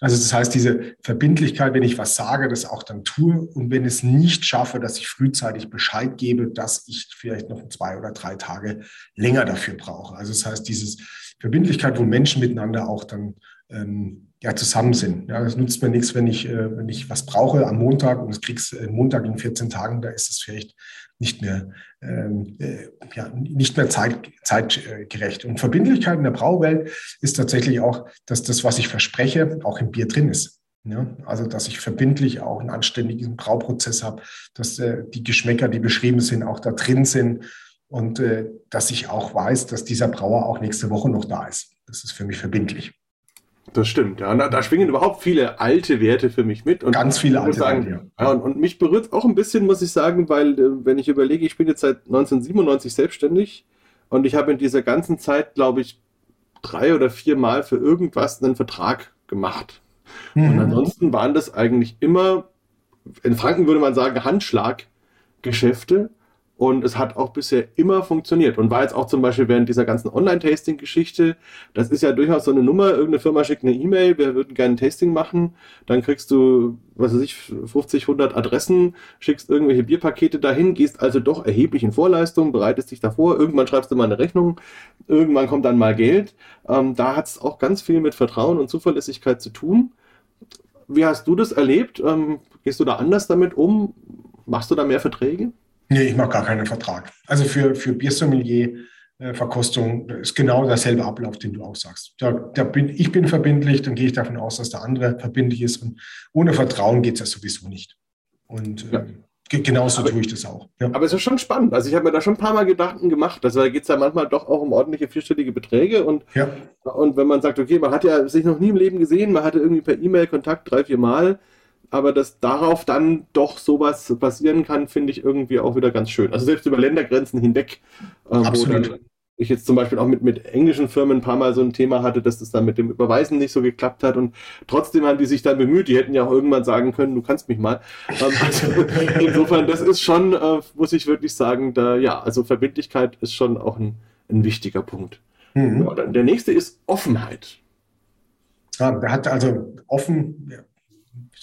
Also das heißt, diese Verbindlichkeit, wenn ich was sage, das auch dann tue und wenn es nicht schaffe, dass ich frühzeitig Bescheid gebe, dass ich vielleicht noch zwei oder drei Tage länger dafür brauche. Also das heißt, diese Verbindlichkeit, wo Menschen miteinander auch dann ähm, ja, zusammen sind. Ja, das nutzt mir nichts, wenn ich, äh, wenn ich was brauche am Montag und es kriegst äh, Montag in 14 Tagen, da ist es vielleicht nicht mehr, ähm, äh, ja, nicht mehr zeit, zeitgerecht. Und Verbindlichkeit in der Brauwelt ist tatsächlich auch, dass das, was ich verspreche, auch im Bier drin ist. Ja, also, dass ich verbindlich auch einen anständigen Brauprozess habe, dass äh, die Geschmäcker, die beschrieben sind, auch da drin sind und äh, dass ich auch weiß, dass dieser Brauer auch nächste Woche noch da ist. Das ist für mich verbindlich. Das stimmt, ja. Da, da, schwingen überhaupt viele alte Werte für mich mit. Und Ganz viele alte sagen, Werte, ja. und, und, mich berührt auch ein bisschen, muss ich sagen, weil, äh, wenn ich überlege, ich bin jetzt seit 1997 selbstständig und ich habe in dieser ganzen Zeit, glaube ich, drei oder vier Mal für irgendwas einen Vertrag gemacht. Mhm. Und ansonsten waren das eigentlich immer, in Franken würde man sagen, Handschlaggeschäfte. Und es hat auch bisher immer funktioniert. Und war jetzt auch zum Beispiel während dieser ganzen Online-Tasting-Geschichte, das ist ja durchaus so eine Nummer, irgendeine Firma schickt eine E-Mail, wir würden gerne ein Tasting machen, dann kriegst du, was weiß ich, 50, 100 Adressen, schickst irgendwelche Bierpakete dahin, gehst also doch erheblich in Vorleistung, bereitest dich davor, irgendwann schreibst du mal eine Rechnung, irgendwann kommt dann mal Geld. Ähm, da hat es auch ganz viel mit Vertrauen und Zuverlässigkeit zu tun. Wie hast du das erlebt? Ähm, gehst du da anders damit um? Machst du da mehr Verträge? Nee, ich mache gar keinen Vertrag. Also für, für Biersommelier äh, Verkostung ist genau derselbe Ablauf, den du auch sagst. Da, da bin, ich bin verbindlich, dann gehe ich davon aus, dass der andere verbindlich ist. Und ohne Vertrauen geht es ja sowieso nicht. Und ja. äh, genauso aber, tue ich das auch. Ja. Aber es ist schon spannend. Also ich habe mir da schon ein paar Mal Gedanken gemacht. Also da geht es ja manchmal doch auch um ordentliche vierstellige Beträge. Und, ja. und wenn man sagt, okay, man hat ja sich noch nie im Leben gesehen, man hatte irgendwie per E-Mail Kontakt drei, vier Mal aber dass darauf dann doch sowas passieren kann, finde ich irgendwie auch wieder ganz schön. Also selbst über Ländergrenzen hinweg, äh, Absolut. ich jetzt zum Beispiel auch mit, mit englischen Firmen ein paar Mal so ein Thema hatte, dass das dann mit dem Überweisen nicht so geklappt hat und trotzdem haben die sich dann bemüht, die hätten ja auch irgendwann sagen können, du kannst mich mal. Ähm, also insofern, das ist schon, äh, muss ich wirklich sagen, da, ja, also Verbindlichkeit ist schon auch ein, ein wichtiger Punkt. Mhm. Ja, der nächste ist Offenheit. Ja, der hat also offen,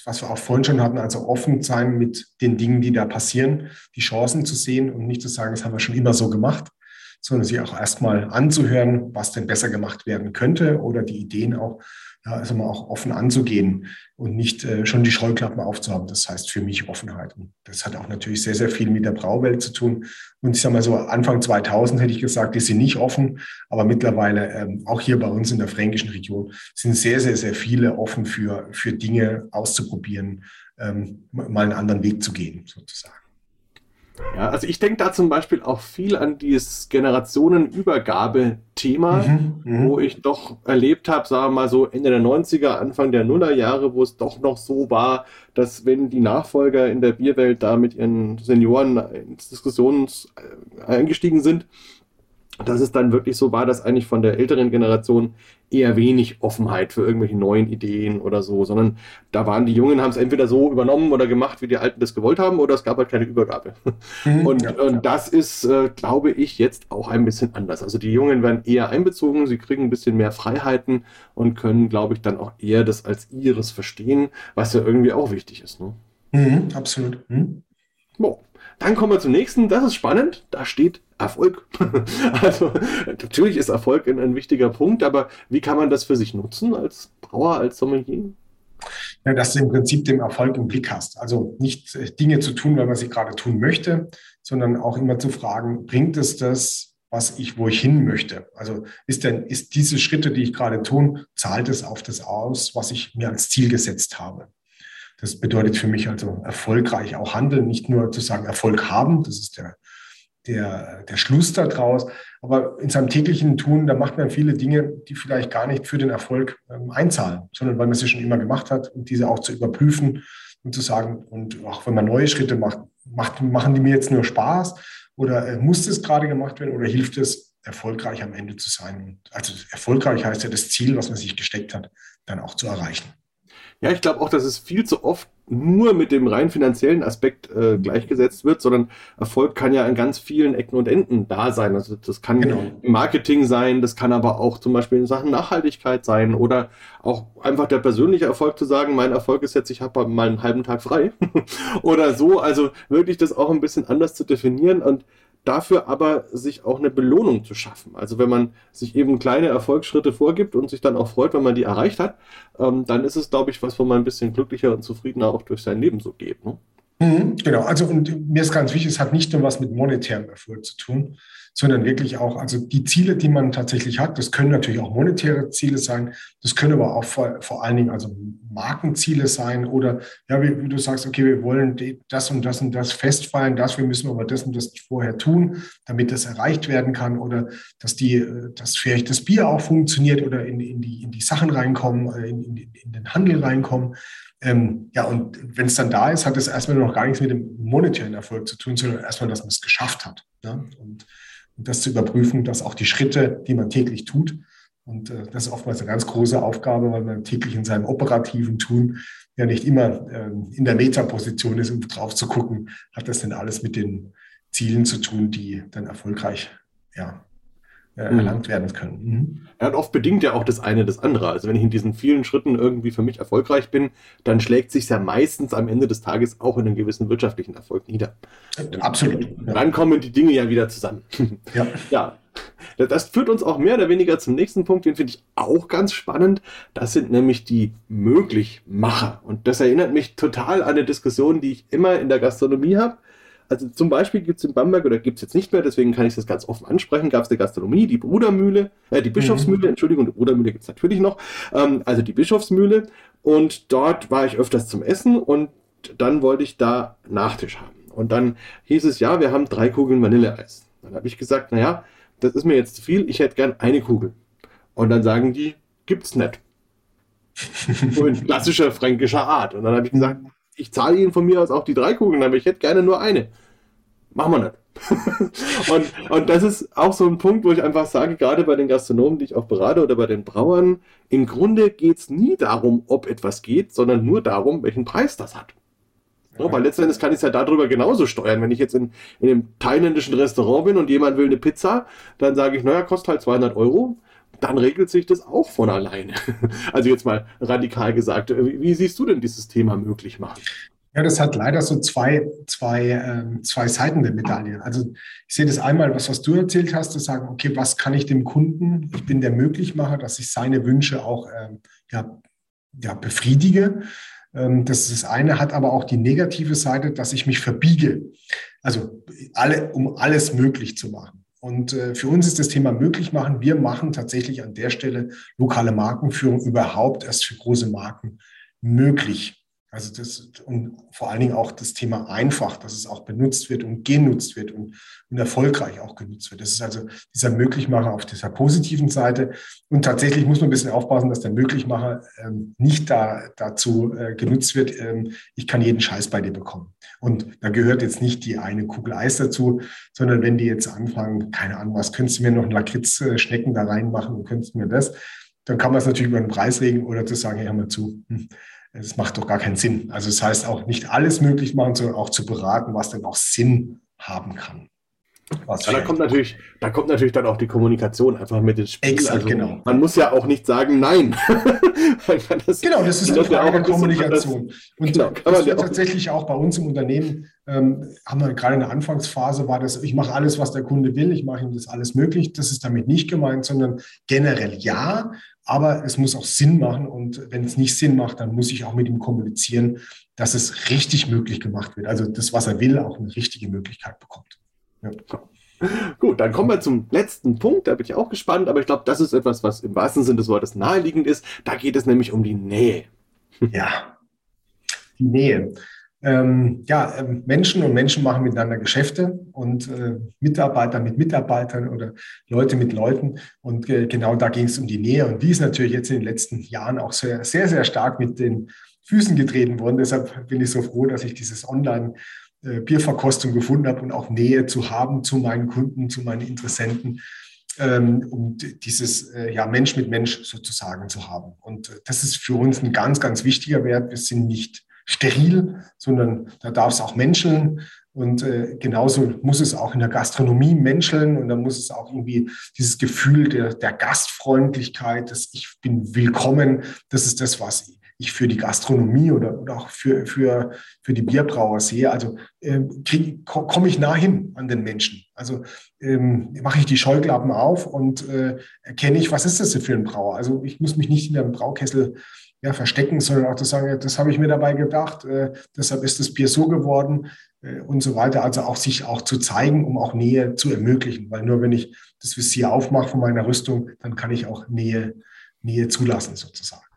was wir auch vorhin schon hatten, also offen sein mit den Dingen, die da passieren, die Chancen zu sehen und nicht zu sagen, das haben wir schon immer so gemacht, sondern sich auch erstmal anzuhören, was denn besser gemacht werden könnte oder die Ideen auch ja, also mal auch offen anzugehen und nicht äh, schon die Scheuklappen aufzuhaben. Das heißt für mich Offenheit. Und das hat auch natürlich sehr, sehr viel mit der Brauwelt zu tun. Und ich sage mal so, Anfang 2000 hätte ich gesagt, die sind nicht offen. Aber mittlerweile, ähm, auch hier bei uns in der fränkischen Region, sind sehr, sehr, sehr viele offen für, für Dinge auszuprobieren, ähm, mal einen anderen Weg zu gehen, sozusagen. Ja, also ich denke da zum Beispiel auch viel an dieses Generationenübergabe-Thema, mhm, mhm, wo ich doch erlebt habe, sagen wir mal so Ende der 90er, Anfang der Nullerjahre, wo es doch noch so war, dass wenn die Nachfolger in der Bierwelt da mit ihren Senioren ins Diskussionen äh, eingestiegen sind, dass es dann wirklich so war, dass eigentlich von der älteren Generation eher wenig Offenheit für irgendwelche neuen Ideen oder so, sondern da waren die Jungen, haben es entweder so übernommen oder gemacht, wie die Alten das gewollt haben, oder es gab halt keine Übergabe. Mhm, und, ja, und das ist, äh, glaube ich, jetzt auch ein bisschen anders. Also die Jungen werden eher einbezogen, sie kriegen ein bisschen mehr Freiheiten und können, glaube ich, dann auch eher das als ihres verstehen, was ja irgendwie auch wichtig ist. Ne? Mhm, absolut. Mhm. Boah. Dann kommen wir zum nächsten. Das ist spannend. Da steht Erfolg. also natürlich ist Erfolg ein, ein, wichtiger Punkt, aber wie kann man das für sich nutzen als Brauer, als Sommelier? Ja, dass du im Prinzip den Erfolg im Blick hast. Also nicht äh, Dinge zu tun, weil man sie gerade tun möchte, sondern auch immer zu fragen, bringt es das, was ich, wo ich hin möchte? Also ist denn, ist diese Schritte, die ich gerade tun, zahlt es auf das aus, was ich mir als Ziel gesetzt habe? Das bedeutet für mich also erfolgreich auch handeln, nicht nur zu sagen Erfolg haben, das ist der, der, der Schluss daraus, aber in seinem täglichen Tun, da macht man viele Dinge, die vielleicht gar nicht für den Erfolg ähm, einzahlen, sondern weil man sie schon immer gemacht hat und diese auch zu überprüfen und zu sagen, und auch wenn man neue Schritte macht, macht machen die mir jetzt nur Spaß oder äh, muss das gerade gemacht werden oder hilft es, erfolgreich am Ende zu sein? Also erfolgreich heißt ja das Ziel, was man sich gesteckt hat, dann auch zu erreichen. Ja, ich glaube auch, dass es viel zu oft nur mit dem rein finanziellen Aspekt äh, gleichgesetzt wird, sondern Erfolg kann ja an ganz vielen Ecken und Enden da sein. Also das kann genau. Marketing sein, das kann aber auch zum Beispiel in Sachen Nachhaltigkeit sein oder auch einfach der persönliche Erfolg zu sagen, mein Erfolg ist jetzt, ich habe mal einen halben Tag frei oder so. Also wirklich das auch ein bisschen anders zu definieren und dafür aber sich auch eine Belohnung zu schaffen. Also wenn man sich eben kleine Erfolgsschritte vorgibt und sich dann auch freut, wenn man die erreicht hat, ähm, dann ist es, glaube ich, was, wo man ein bisschen glücklicher und zufriedener auch durch sein Leben so geht. Ne? Mhm, genau, also und mir ist ganz wichtig, es hat nicht nur was mit monetärem Erfolg zu tun, sondern wirklich auch, also die Ziele, die man tatsächlich hat, das können natürlich auch monetäre Ziele sein, das können aber auch vor, vor allen Dingen also Markenziele sein oder ja, wie, wie du sagst, okay, wir wollen das und das und das festfallen, müssen wir aber das und das vorher tun, damit das erreicht werden kann oder dass die, dass vielleicht das Bier auch funktioniert oder in, in, die, in die Sachen reinkommen, äh, in, in, in den Handel reinkommen. Ähm, ja, und wenn es dann da ist, hat es erstmal noch gar nichts mit dem monetären Erfolg zu tun, sondern erstmal, dass man es geschafft hat. Ja? Und und das zu überprüfen, dass auch die Schritte, die man täglich tut, und äh, das ist oftmals eine ganz große Aufgabe, weil man täglich in seinem operativen Tun ja nicht immer äh, in der Metaposition ist, um drauf zu gucken, hat das denn alles mit den Zielen zu tun, die dann erfolgreich ja, äh, mhm. erlangt werden können. Mhm. Ja, und oft bedingt ja auch das eine das andere. Also wenn ich in diesen vielen Schritten irgendwie für mich erfolgreich bin, dann schlägt sich ja meistens am Ende des Tages auch in einem gewissen wirtschaftlichen Erfolg nieder. Absolut. Ja. Dann kommen die Dinge ja wieder zusammen. Ja. ja. Das führt uns auch mehr oder weniger zum nächsten Punkt, den finde ich auch ganz spannend. Das sind nämlich die Möglichmacher. Und das erinnert mich total an eine Diskussion, die ich immer in der Gastronomie habe also zum Beispiel gibt es in Bamberg, oder gibt es jetzt nicht mehr, deswegen kann ich das ganz offen ansprechen, gab es eine Gastronomie, die Brudermühle, äh, die Bischofsmühle, mhm. Entschuldigung, die Brudermühle gibt es natürlich noch, ähm, also die Bischofsmühle. Und dort war ich öfters zum Essen und dann wollte ich da Nachtisch haben. Und dann hieß es, ja, wir haben drei Kugeln Vanilleeis. Dann habe ich gesagt, naja, das ist mir jetzt zu viel, ich hätte gern eine Kugel. Und dann sagen die, gibt's nicht. so in klassischer fränkischer Art. Und dann habe ich gesagt, ich zahle Ihnen von mir aus auch die drei Kugeln, aber ich hätte gerne nur eine. Machen wir nicht. und, und das ist auch so ein Punkt, wo ich einfach sage, gerade bei den Gastronomen, die ich auch berate oder bei den Brauern, im Grunde geht es nie darum, ob etwas geht, sondern nur darum, welchen Preis das hat. Ja, weil letztendlich kann ich es ja darüber genauso steuern. Wenn ich jetzt in, in einem thailändischen Restaurant bin und jemand will eine Pizza, dann sage ich, naja, kostet halt 200 Euro dann regelt sich das auch von alleine. Also jetzt mal radikal gesagt. Wie siehst du denn dieses Thema möglich machen? Ja, das hat leider so zwei, zwei, ähm, zwei Seiten der Medaille. Also ich sehe das einmal, was, was du erzählt hast, zu sagen, okay, was kann ich dem Kunden, ich bin der Möglichmacher, dass ich seine Wünsche auch ähm, ja, ja, befriedige. Ähm, das ist das eine, hat aber auch die negative Seite, dass ich mich verbiege. Also alle, um alles möglich zu machen. Und äh, für uns ist das Thema möglich machen. Wir machen tatsächlich an der Stelle lokale Markenführung überhaupt erst für große Marken möglich. Also das und vor allen Dingen auch das Thema einfach, dass es auch benutzt wird und genutzt wird und, und erfolgreich auch genutzt wird. Das ist also dieser Möglichmacher auf dieser positiven Seite. Und tatsächlich muss man ein bisschen aufpassen, dass der Möglichmacher ähm, nicht da, dazu äh, genutzt wird, ähm, ich kann jeden Scheiß bei dir bekommen. Und da gehört jetzt nicht die eine Kugel Eis dazu, sondern wenn die jetzt anfangen, keine Ahnung, was könntest du mir noch Lakritz-Schnecken da reinmachen und könntest du mir das, dann kann man es natürlich über den Preis regeln oder zu sagen, hey, hör mal zu. Hm es macht doch gar keinen Sinn. Also das heißt auch nicht alles möglich machen, sondern auch zu beraten, was denn auch Sinn haben kann. Ja, da kommt natürlich, da kommt natürlich dann auch die Kommunikation einfach mit ins Spiel. Exakt, also, genau. Man muss ja auch nicht sagen Nein. das, genau, das ist eine Frage der Kommunikation. Und genau, das wird tatsächlich auch bei uns im Unternehmen, ähm, haben wir gerade in der Anfangsphase, war das, ich mache alles, was der Kunde will, ich mache ihm das alles möglich. Das ist damit nicht gemeint, sondern generell ja, aber es muss auch Sinn machen. Und wenn es nicht Sinn macht, dann muss ich auch mit ihm kommunizieren, dass es richtig möglich gemacht wird. Also das, was er will, auch eine richtige Möglichkeit bekommt. Ja. Gut, dann kommen wir zum letzten Punkt. Da bin ich auch gespannt, aber ich glaube, das ist etwas, was im wahrsten Sinne des Wortes naheliegend ist. Da geht es nämlich um die Nähe. Ja, die Nähe. Ähm, ja, ähm, Menschen und Menschen machen miteinander Geschäfte und äh, Mitarbeiter mit Mitarbeitern oder Leute mit Leuten. Und äh, genau da ging es um die Nähe. Und die ist natürlich jetzt in den letzten Jahren auch sehr, sehr, sehr stark mit den Füßen getreten worden. Deshalb bin ich so froh, dass ich dieses Online- äh, Bierverkostung gefunden habe und auch Nähe zu haben zu meinen Kunden, zu meinen Interessenten, ähm, um dieses äh, ja, Mensch mit Mensch sozusagen zu haben. Und äh, das ist für uns ein ganz, ganz wichtiger Wert. Wir sind nicht steril, sondern da darf es auch menscheln. Und äh, genauso muss es auch in der Gastronomie menscheln und dann muss es auch irgendwie dieses Gefühl der, der Gastfreundlichkeit, dass ich bin willkommen, das ist das, was ich für die Gastronomie oder, oder auch für, für, für die Bierbrauer sehe. Also äh, komme ich nah hin an den Menschen. Also ähm, mache ich die Scheuklappen auf und äh, erkenne ich, was ist das für ein Brauer. Also ich muss mich nicht in einem Braukessel ja, verstecken, sondern auch zu sagen, das habe ich mir dabei gedacht, äh, deshalb ist das Bier so geworden äh, und so weiter. Also auch sich auch zu zeigen, um auch Nähe zu ermöglichen. Weil nur wenn ich das Visier aufmache von meiner Rüstung, dann kann ich auch Nähe, Nähe zulassen sozusagen.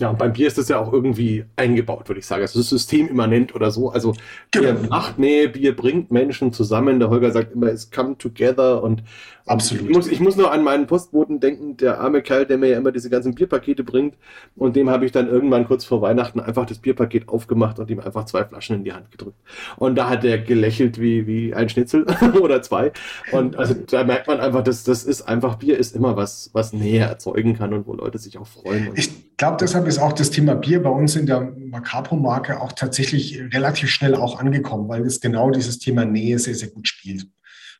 Ja, und beim Bier ist das ja auch irgendwie eingebaut, würde ich sagen. Es ist systemimmanent oder so. Also genau. Bier macht Nähe, Bier bringt Menschen zusammen. Der Holger sagt immer, es come together und Absolut. Ich muss, ich muss nur an meinen Postboten denken, der arme Kerl, der mir ja immer diese ganzen Bierpakete bringt. Und dem habe ich dann irgendwann kurz vor Weihnachten einfach das Bierpaket aufgemacht und ihm einfach zwei Flaschen in die Hand gedrückt. Und da hat er gelächelt wie, wie ein Schnitzel oder zwei. Und also da merkt man einfach, dass das ist einfach, Bier ist immer was, was Nähe erzeugen kann und wo Leute sich auch freuen. ich glaube, deshalb ist auch das Thema Bier bei uns in der Macapro-Marke auch tatsächlich relativ schnell auch angekommen, weil es genau dieses Thema Nähe sehr, sehr gut spielt.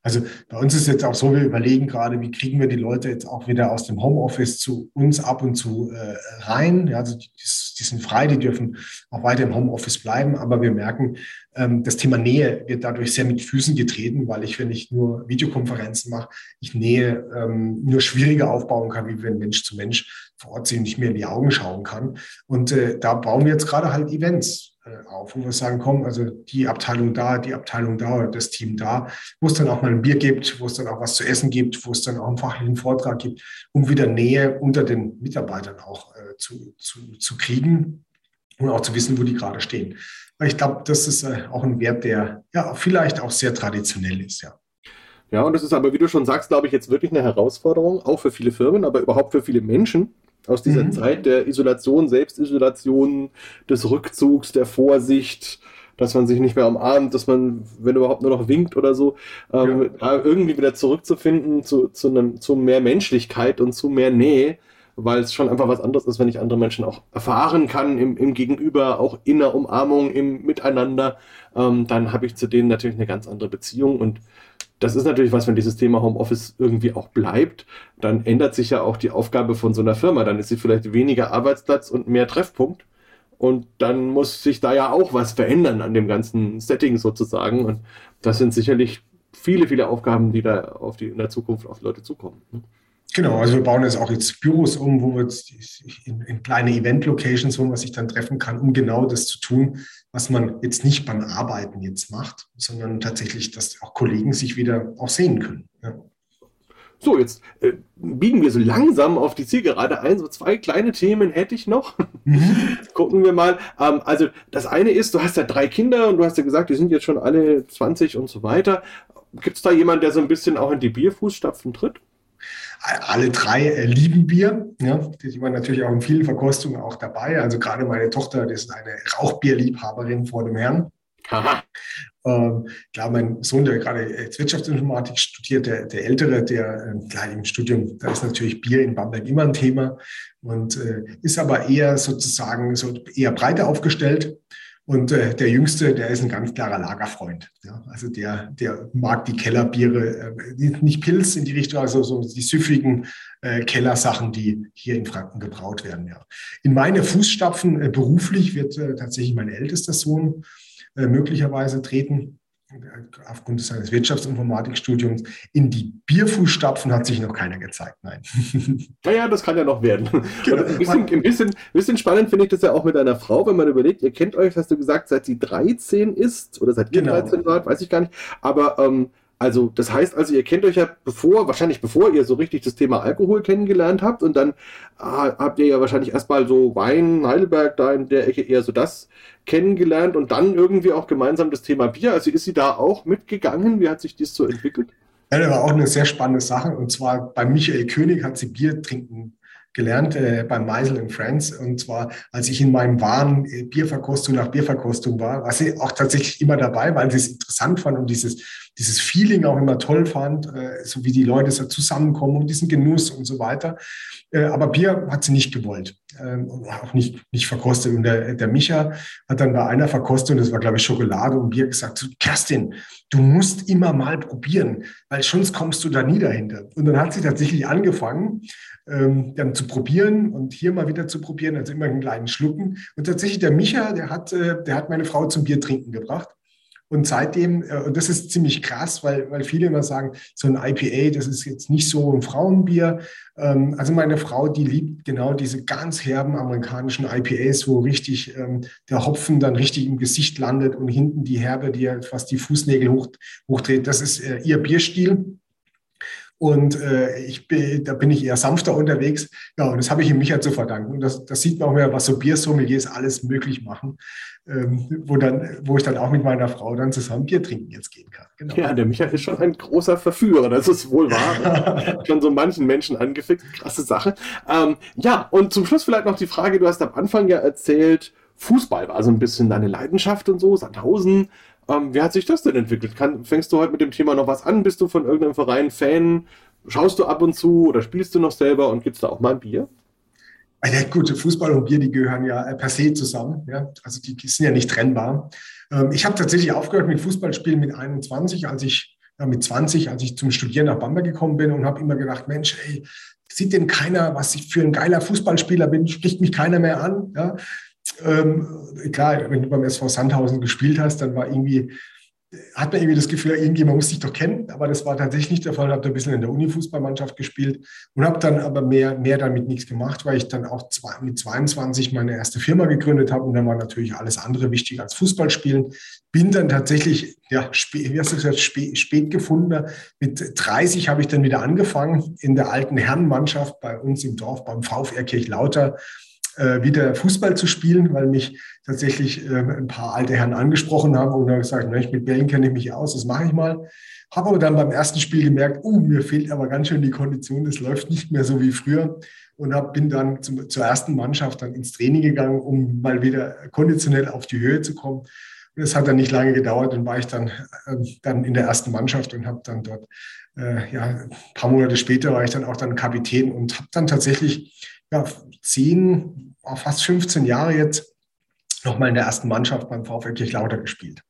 Also bei uns ist jetzt auch so, wir überlegen gerade, wie kriegen wir die Leute jetzt auch wieder aus dem Homeoffice zu uns ab und zu äh, rein. Ja, also die, die, sind frei, die dürfen auch weiter im Homeoffice bleiben, aber wir merken, ähm, das Thema Nähe wird dadurch sehr mit Füßen getreten, weil ich, wenn ich nur Videokonferenzen mache, ich Nähe ähm, nur schwieriger aufbauen kann, wie wenn Mensch zu Mensch vor Ort sind, nicht mehr in die Augen schauen kann. Und äh, da bauen wir jetzt gerade halt Events äh, auf, wo wir sagen, komm, also die Abteilung da, die Abteilung da oder das Team da, wo es dann auch mal ein Bier gibt, wo es dann auch was zu essen gibt, wo es dann auch einen fachlichen Vortrag gibt, um wieder Nähe unter den Mitarbeitern auch äh, zu, zu, zu kriegen und auch zu wissen, wo die gerade stehen. Weil ich glaube, das ist äh, auch ein Wert, der ja vielleicht auch sehr traditionell ist, ja. Ja, und das ist aber, wie du schon sagst, glaube ich, jetzt wirklich eine Herausforderung, auch für viele Firmen, aber überhaupt für viele Menschen, aus dieser mhm. Zeit der Isolation, Selbstisolation, des Rückzugs, der Vorsicht, dass man sich nicht mehr umarmt, dass man, wenn überhaupt nur noch winkt oder so, ähm, ja. irgendwie wieder zurückzufinden zu, zu, einem, zu mehr Menschlichkeit und zu mehr Nähe, weil es schon einfach was anderes ist, wenn ich andere Menschen auch erfahren kann im, im Gegenüber, auch in der Umarmung, im Miteinander, ähm, dann habe ich zu denen natürlich eine ganz andere Beziehung und das ist natürlich was, wenn dieses Thema Homeoffice irgendwie auch bleibt, dann ändert sich ja auch die Aufgabe von so einer Firma. Dann ist sie vielleicht weniger Arbeitsplatz und mehr Treffpunkt. Und dann muss sich da ja auch was verändern an dem ganzen Setting sozusagen. Und das sind sicherlich viele, viele Aufgaben, die da auf die, in der Zukunft auf Leute zukommen. Ne? Genau, also wir bauen jetzt auch jetzt Büros um, wo wir in, in kleine Event-Locations, wo man sich dann treffen kann, um genau das zu tun, was man jetzt nicht beim Arbeiten jetzt macht, sondern tatsächlich, dass auch Kollegen sich wieder auch sehen können. Ja. So, jetzt äh, biegen wir so langsam auf die Zielgerade ein. So zwei kleine Themen hätte ich noch. Mhm. Gucken wir mal. Ähm, also das eine ist, du hast ja drei Kinder und du hast ja gesagt, die sind jetzt schon alle 20 und so weiter. Gibt es da jemanden, der so ein bisschen auch in die Bierfußstapfen tritt? Alle drei äh, lieben Bier. Ja, die waren natürlich auch in vielen Verkostungen auch dabei. Also gerade meine Tochter, die ist eine Rauchbierliebhaberin vor dem Herrn. Aha. Ähm, klar, mein Sohn, der gerade Wirtschaftsinformatik studiert, der, der Ältere, der äh, klar im Studium, da ist natürlich Bier in Bamberg immer ein Thema und äh, ist aber eher sozusagen so eher breiter aufgestellt. Und äh, der Jüngste, der ist ein ganz klarer Lagerfreund. Ja? Also der, der mag die Kellerbiere, äh, nicht Pilz in die Richtung, also so die süffigen äh, Kellersachen, die hier in Franken gebraut werden. Ja. In meine Fußstapfen äh, beruflich wird äh, tatsächlich mein ältester Sohn äh, möglicherweise treten aufgrund seines Wirtschaftsinformatikstudiums. In die Bierfußstapfen hat sich noch keiner gezeigt, nein. Naja, das kann ja noch werden. Genau. Ein, bisschen, ein, bisschen, ein bisschen spannend finde ich das ja auch mit einer Frau, wenn man überlegt, ihr kennt euch, hast du gesagt, seit sie 13 ist oder seit ihr genau. 13 wart, weiß ich gar nicht. Aber ähm, also, das heißt also, ihr kennt euch ja bevor, wahrscheinlich bevor ihr so richtig das Thema Alkohol kennengelernt habt und dann ah, habt ihr ja wahrscheinlich erstmal so Wein, Heidelberg, da in der Ecke eher so das kennengelernt und dann irgendwie auch gemeinsam das Thema Bier. Also ist sie da auch mitgegangen? Wie hat sich das so entwickelt? Ja, das war auch eine sehr spannende Sache. Und zwar bei Michael König hat sie Bier trinken gelernt äh, beim Meisel in Friends. Und zwar, als ich in meinem Wahn äh, Bierverkostung nach Bierverkostung war, war sie auch tatsächlich immer dabei, weil sie es interessant fand und dieses, dieses Feeling auch immer toll fand, äh, so wie die Leute so zusammenkommen und diesen Genuss und so weiter. Äh, aber Bier hat sie nicht gewollt ähm, auch nicht, nicht verkostet. Und der, der Micha hat dann bei einer Verkostung, das war glaube ich Schokolade und Bier, gesagt, Kerstin, du musst immer mal probieren, weil sonst kommst du da nie dahinter. Und dann hat sie tatsächlich angefangen, ähm, dann zu probieren und hier mal wieder zu probieren, also immer einen kleinen Schlucken. Und tatsächlich der Micha, der hat, äh, der hat meine Frau zum Bier trinken gebracht. Und seitdem, äh, und das ist ziemlich krass, weil, weil viele immer sagen, so ein IPA, das ist jetzt nicht so ein Frauenbier. Ähm, also meine Frau, die liebt genau diese ganz herben amerikanischen IPAs, wo richtig ähm, der Hopfen dann richtig im Gesicht landet und hinten die Herbe, die ja fast die Fußnägel hoch, hochdreht. Das ist äh, ihr Bierstil. Und äh, ich bin, da bin ich eher sanfter unterwegs. Ja, und das habe ich ihm Micha zu verdanken. Und das, das sieht man auch mehr, was so Biersommeliers alles möglich machen, ähm, wo, dann, wo ich dann auch mit meiner Frau dann zusammen Bier trinken jetzt gehen kann. Genau. Ja, der Micha ist schon ein großer Verführer, das ist wohl wahr. schon so manchen Menschen angefickt. Krasse Sache. Ähm, ja, und zum Schluss vielleicht noch die Frage, du hast am Anfang ja erzählt, Fußball war so ein bisschen deine Leidenschaft und so, Sandhausen. Ähm, wie hat sich das denn entwickelt? Kann, fängst du heute mit dem Thema noch was an? Bist du von irgendeinem Verein Fan? Schaust du ab und zu oder spielst du noch selber und gibst da auch mal ein Bier? Ja, gut, Fußball und Bier, die gehören ja äh, per se zusammen. Ja? Also die, die sind ja nicht trennbar. Ähm, ich habe tatsächlich aufgehört mit Fußballspielen mit 21, als ich ja, mit 20, als ich zum Studieren nach Bamberg gekommen bin und habe immer gedacht, Mensch, ey, sieht denn keiner, was ich für ein geiler Fußballspieler bin, spricht mich keiner mehr an. Ja? Ähm, klar, wenn du beim SV Sandhausen gespielt hast, dann war irgendwie, hat man irgendwie das Gefühl, irgendjemand muss dich doch kennen, aber das war tatsächlich nicht der Fall. Ich habe ein bisschen in der Uni-Fußballmannschaft gespielt und habe dann aber mehr, mehr damit nichts gemacht, weil ich dann auch zwei, mit 22 meine erste Firma gegründet habe und dann war natürlich alles andere wichtig als Fußballspielen. Bin dann tatsächlich, ja, spät, wie hast du gesagt, spät, spät gefunden. Mit 30 habe ich dann wieder angefangen in der alten Herrenmannschaft bei uns im Dorf beim VfR Kirchlauter äh, wieder Fußball zu spielen, weil mich tatsächlich äh, ein paar alte Herren angesprochen haben und dann gesagt, mit Bällen kenne ich mich aus, das mache ich mal. Habe aber dann beim ersten Spiel gemerkt, uh, mir fehlt aber ganz schön die Kondition, das läuft nicht mehr so wie früher. Und hab, bin dann zum, zur ersten Mannschaft dann ins Training gegangen, um mal wieder konditionell auf die Höhe zu kommen. Es hat dann nicht lange gedauert und war ich dann, äh, dann in der ersten Mannschaft und habe dann dort, äh, ja, ein paar Monate später war ich dann auch dann Kapitän und habe dann tatsächlich ja, zehn, fast 15 Jahre jetzt nochmal in der ersten Mannschaft beim VfL Kirchlauter gespielt.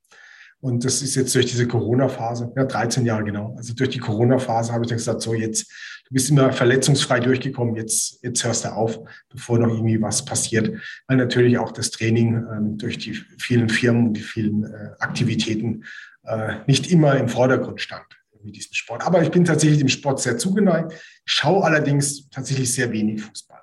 Und das ist jetzt durch diese Corona-Phase, ja, 13 Jahre genau. Also durch die Corona-Phase habe ich dann gesagt, so jetzt, du bist immer verletzungsfrei durchgekommen, jetzt, jetzt hörst du auf, bevor noch irgendwie was passiert. Weil natürlich auch das Training ähm, durch die vielen Firmen und die vielen äh, Aktivitäten äh, nicht immer im Vordergrund stand mit diesem Sport. Aber ich bin tatsächlich dem Sport sehr zugeneigt, schaue allerdings tatsächlich sehr wenig Fußball.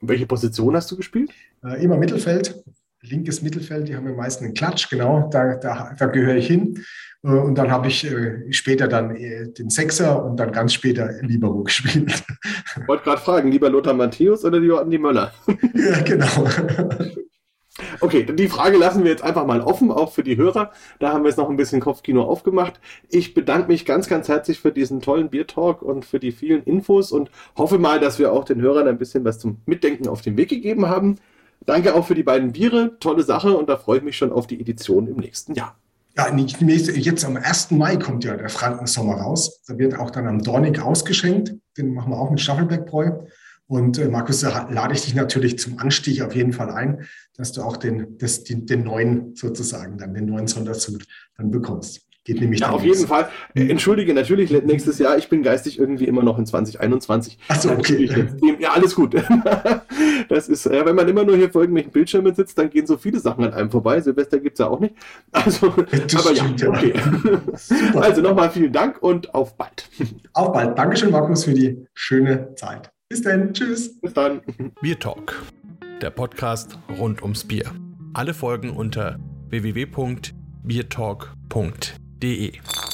Welche Position hast du gespielt? Äh, immer Mittelfeld. linkes Mittelfeld, die haben am meisten einen Klatsch, genau, da, da, da gehöre ich hin. Äh, und dann habe ich äh, später dann äh, den Sechser und dann ganz später Libero gespielt. Ich wollte gerade fragen, lieber Lothar Matthäus oder lieber Andi Möller? Ja, genau. Okay, die Frage lassen wir jetzt einfach mal offen, auch für die Hörer. Da haben wir jetzt noch ein bisschen Kopfkino aufgemacht. Ich bedanke mich ganz, ganz herzlich für diesen tollen Biertalk und für die vielen Infos und hoffe mal, dass wir auch den Hörern ein bisschen was zum Mitdenken auf den Weg gegeben haben. Danke auch für die beiden Biere. Tolle Sache und da freue ich mich schon auf die Edition im nächsten Jahr. Ja, jetzt am 1. Mai kommt ja der Frankensommer raus. Da wird auch dann am Dornig ausgeschenkt. Den machen wir auch mit Staffelbergbräu. Und äh, Markus, da lade ich dich natürlich zum Anstieg auf jeden Fall ein, dass du auch den, das, den, den neuen sozusagen, dann den neuen Sonderzug dann bekommst. Geht nämlich ja, auf jeden Fall. Äh, entschuldige, natürlich nächstes Jahr. Ich bin geistig irgendwie immer noch in 2021. Achso, okay. Ja, alles gut. Das ist, ja, wenn man immer nur hier vor irgendwelchen Bildschirmen sitzt, dann gehen so viele Sachen an einem vorbei. Silvester gibt es ja auch nicht. Also, das aber stimmt, ja, okay. Ja. Also nochmal vielen Dank und auf bald. Auf bald. Dankeschön, Markus, für die schöne Zeit. Bis dann. Tschüss. Bis dann. Bier Talk, der Podcast rund ums Bier. Alle Folgen unter www.biertalk.de. www.dk.de.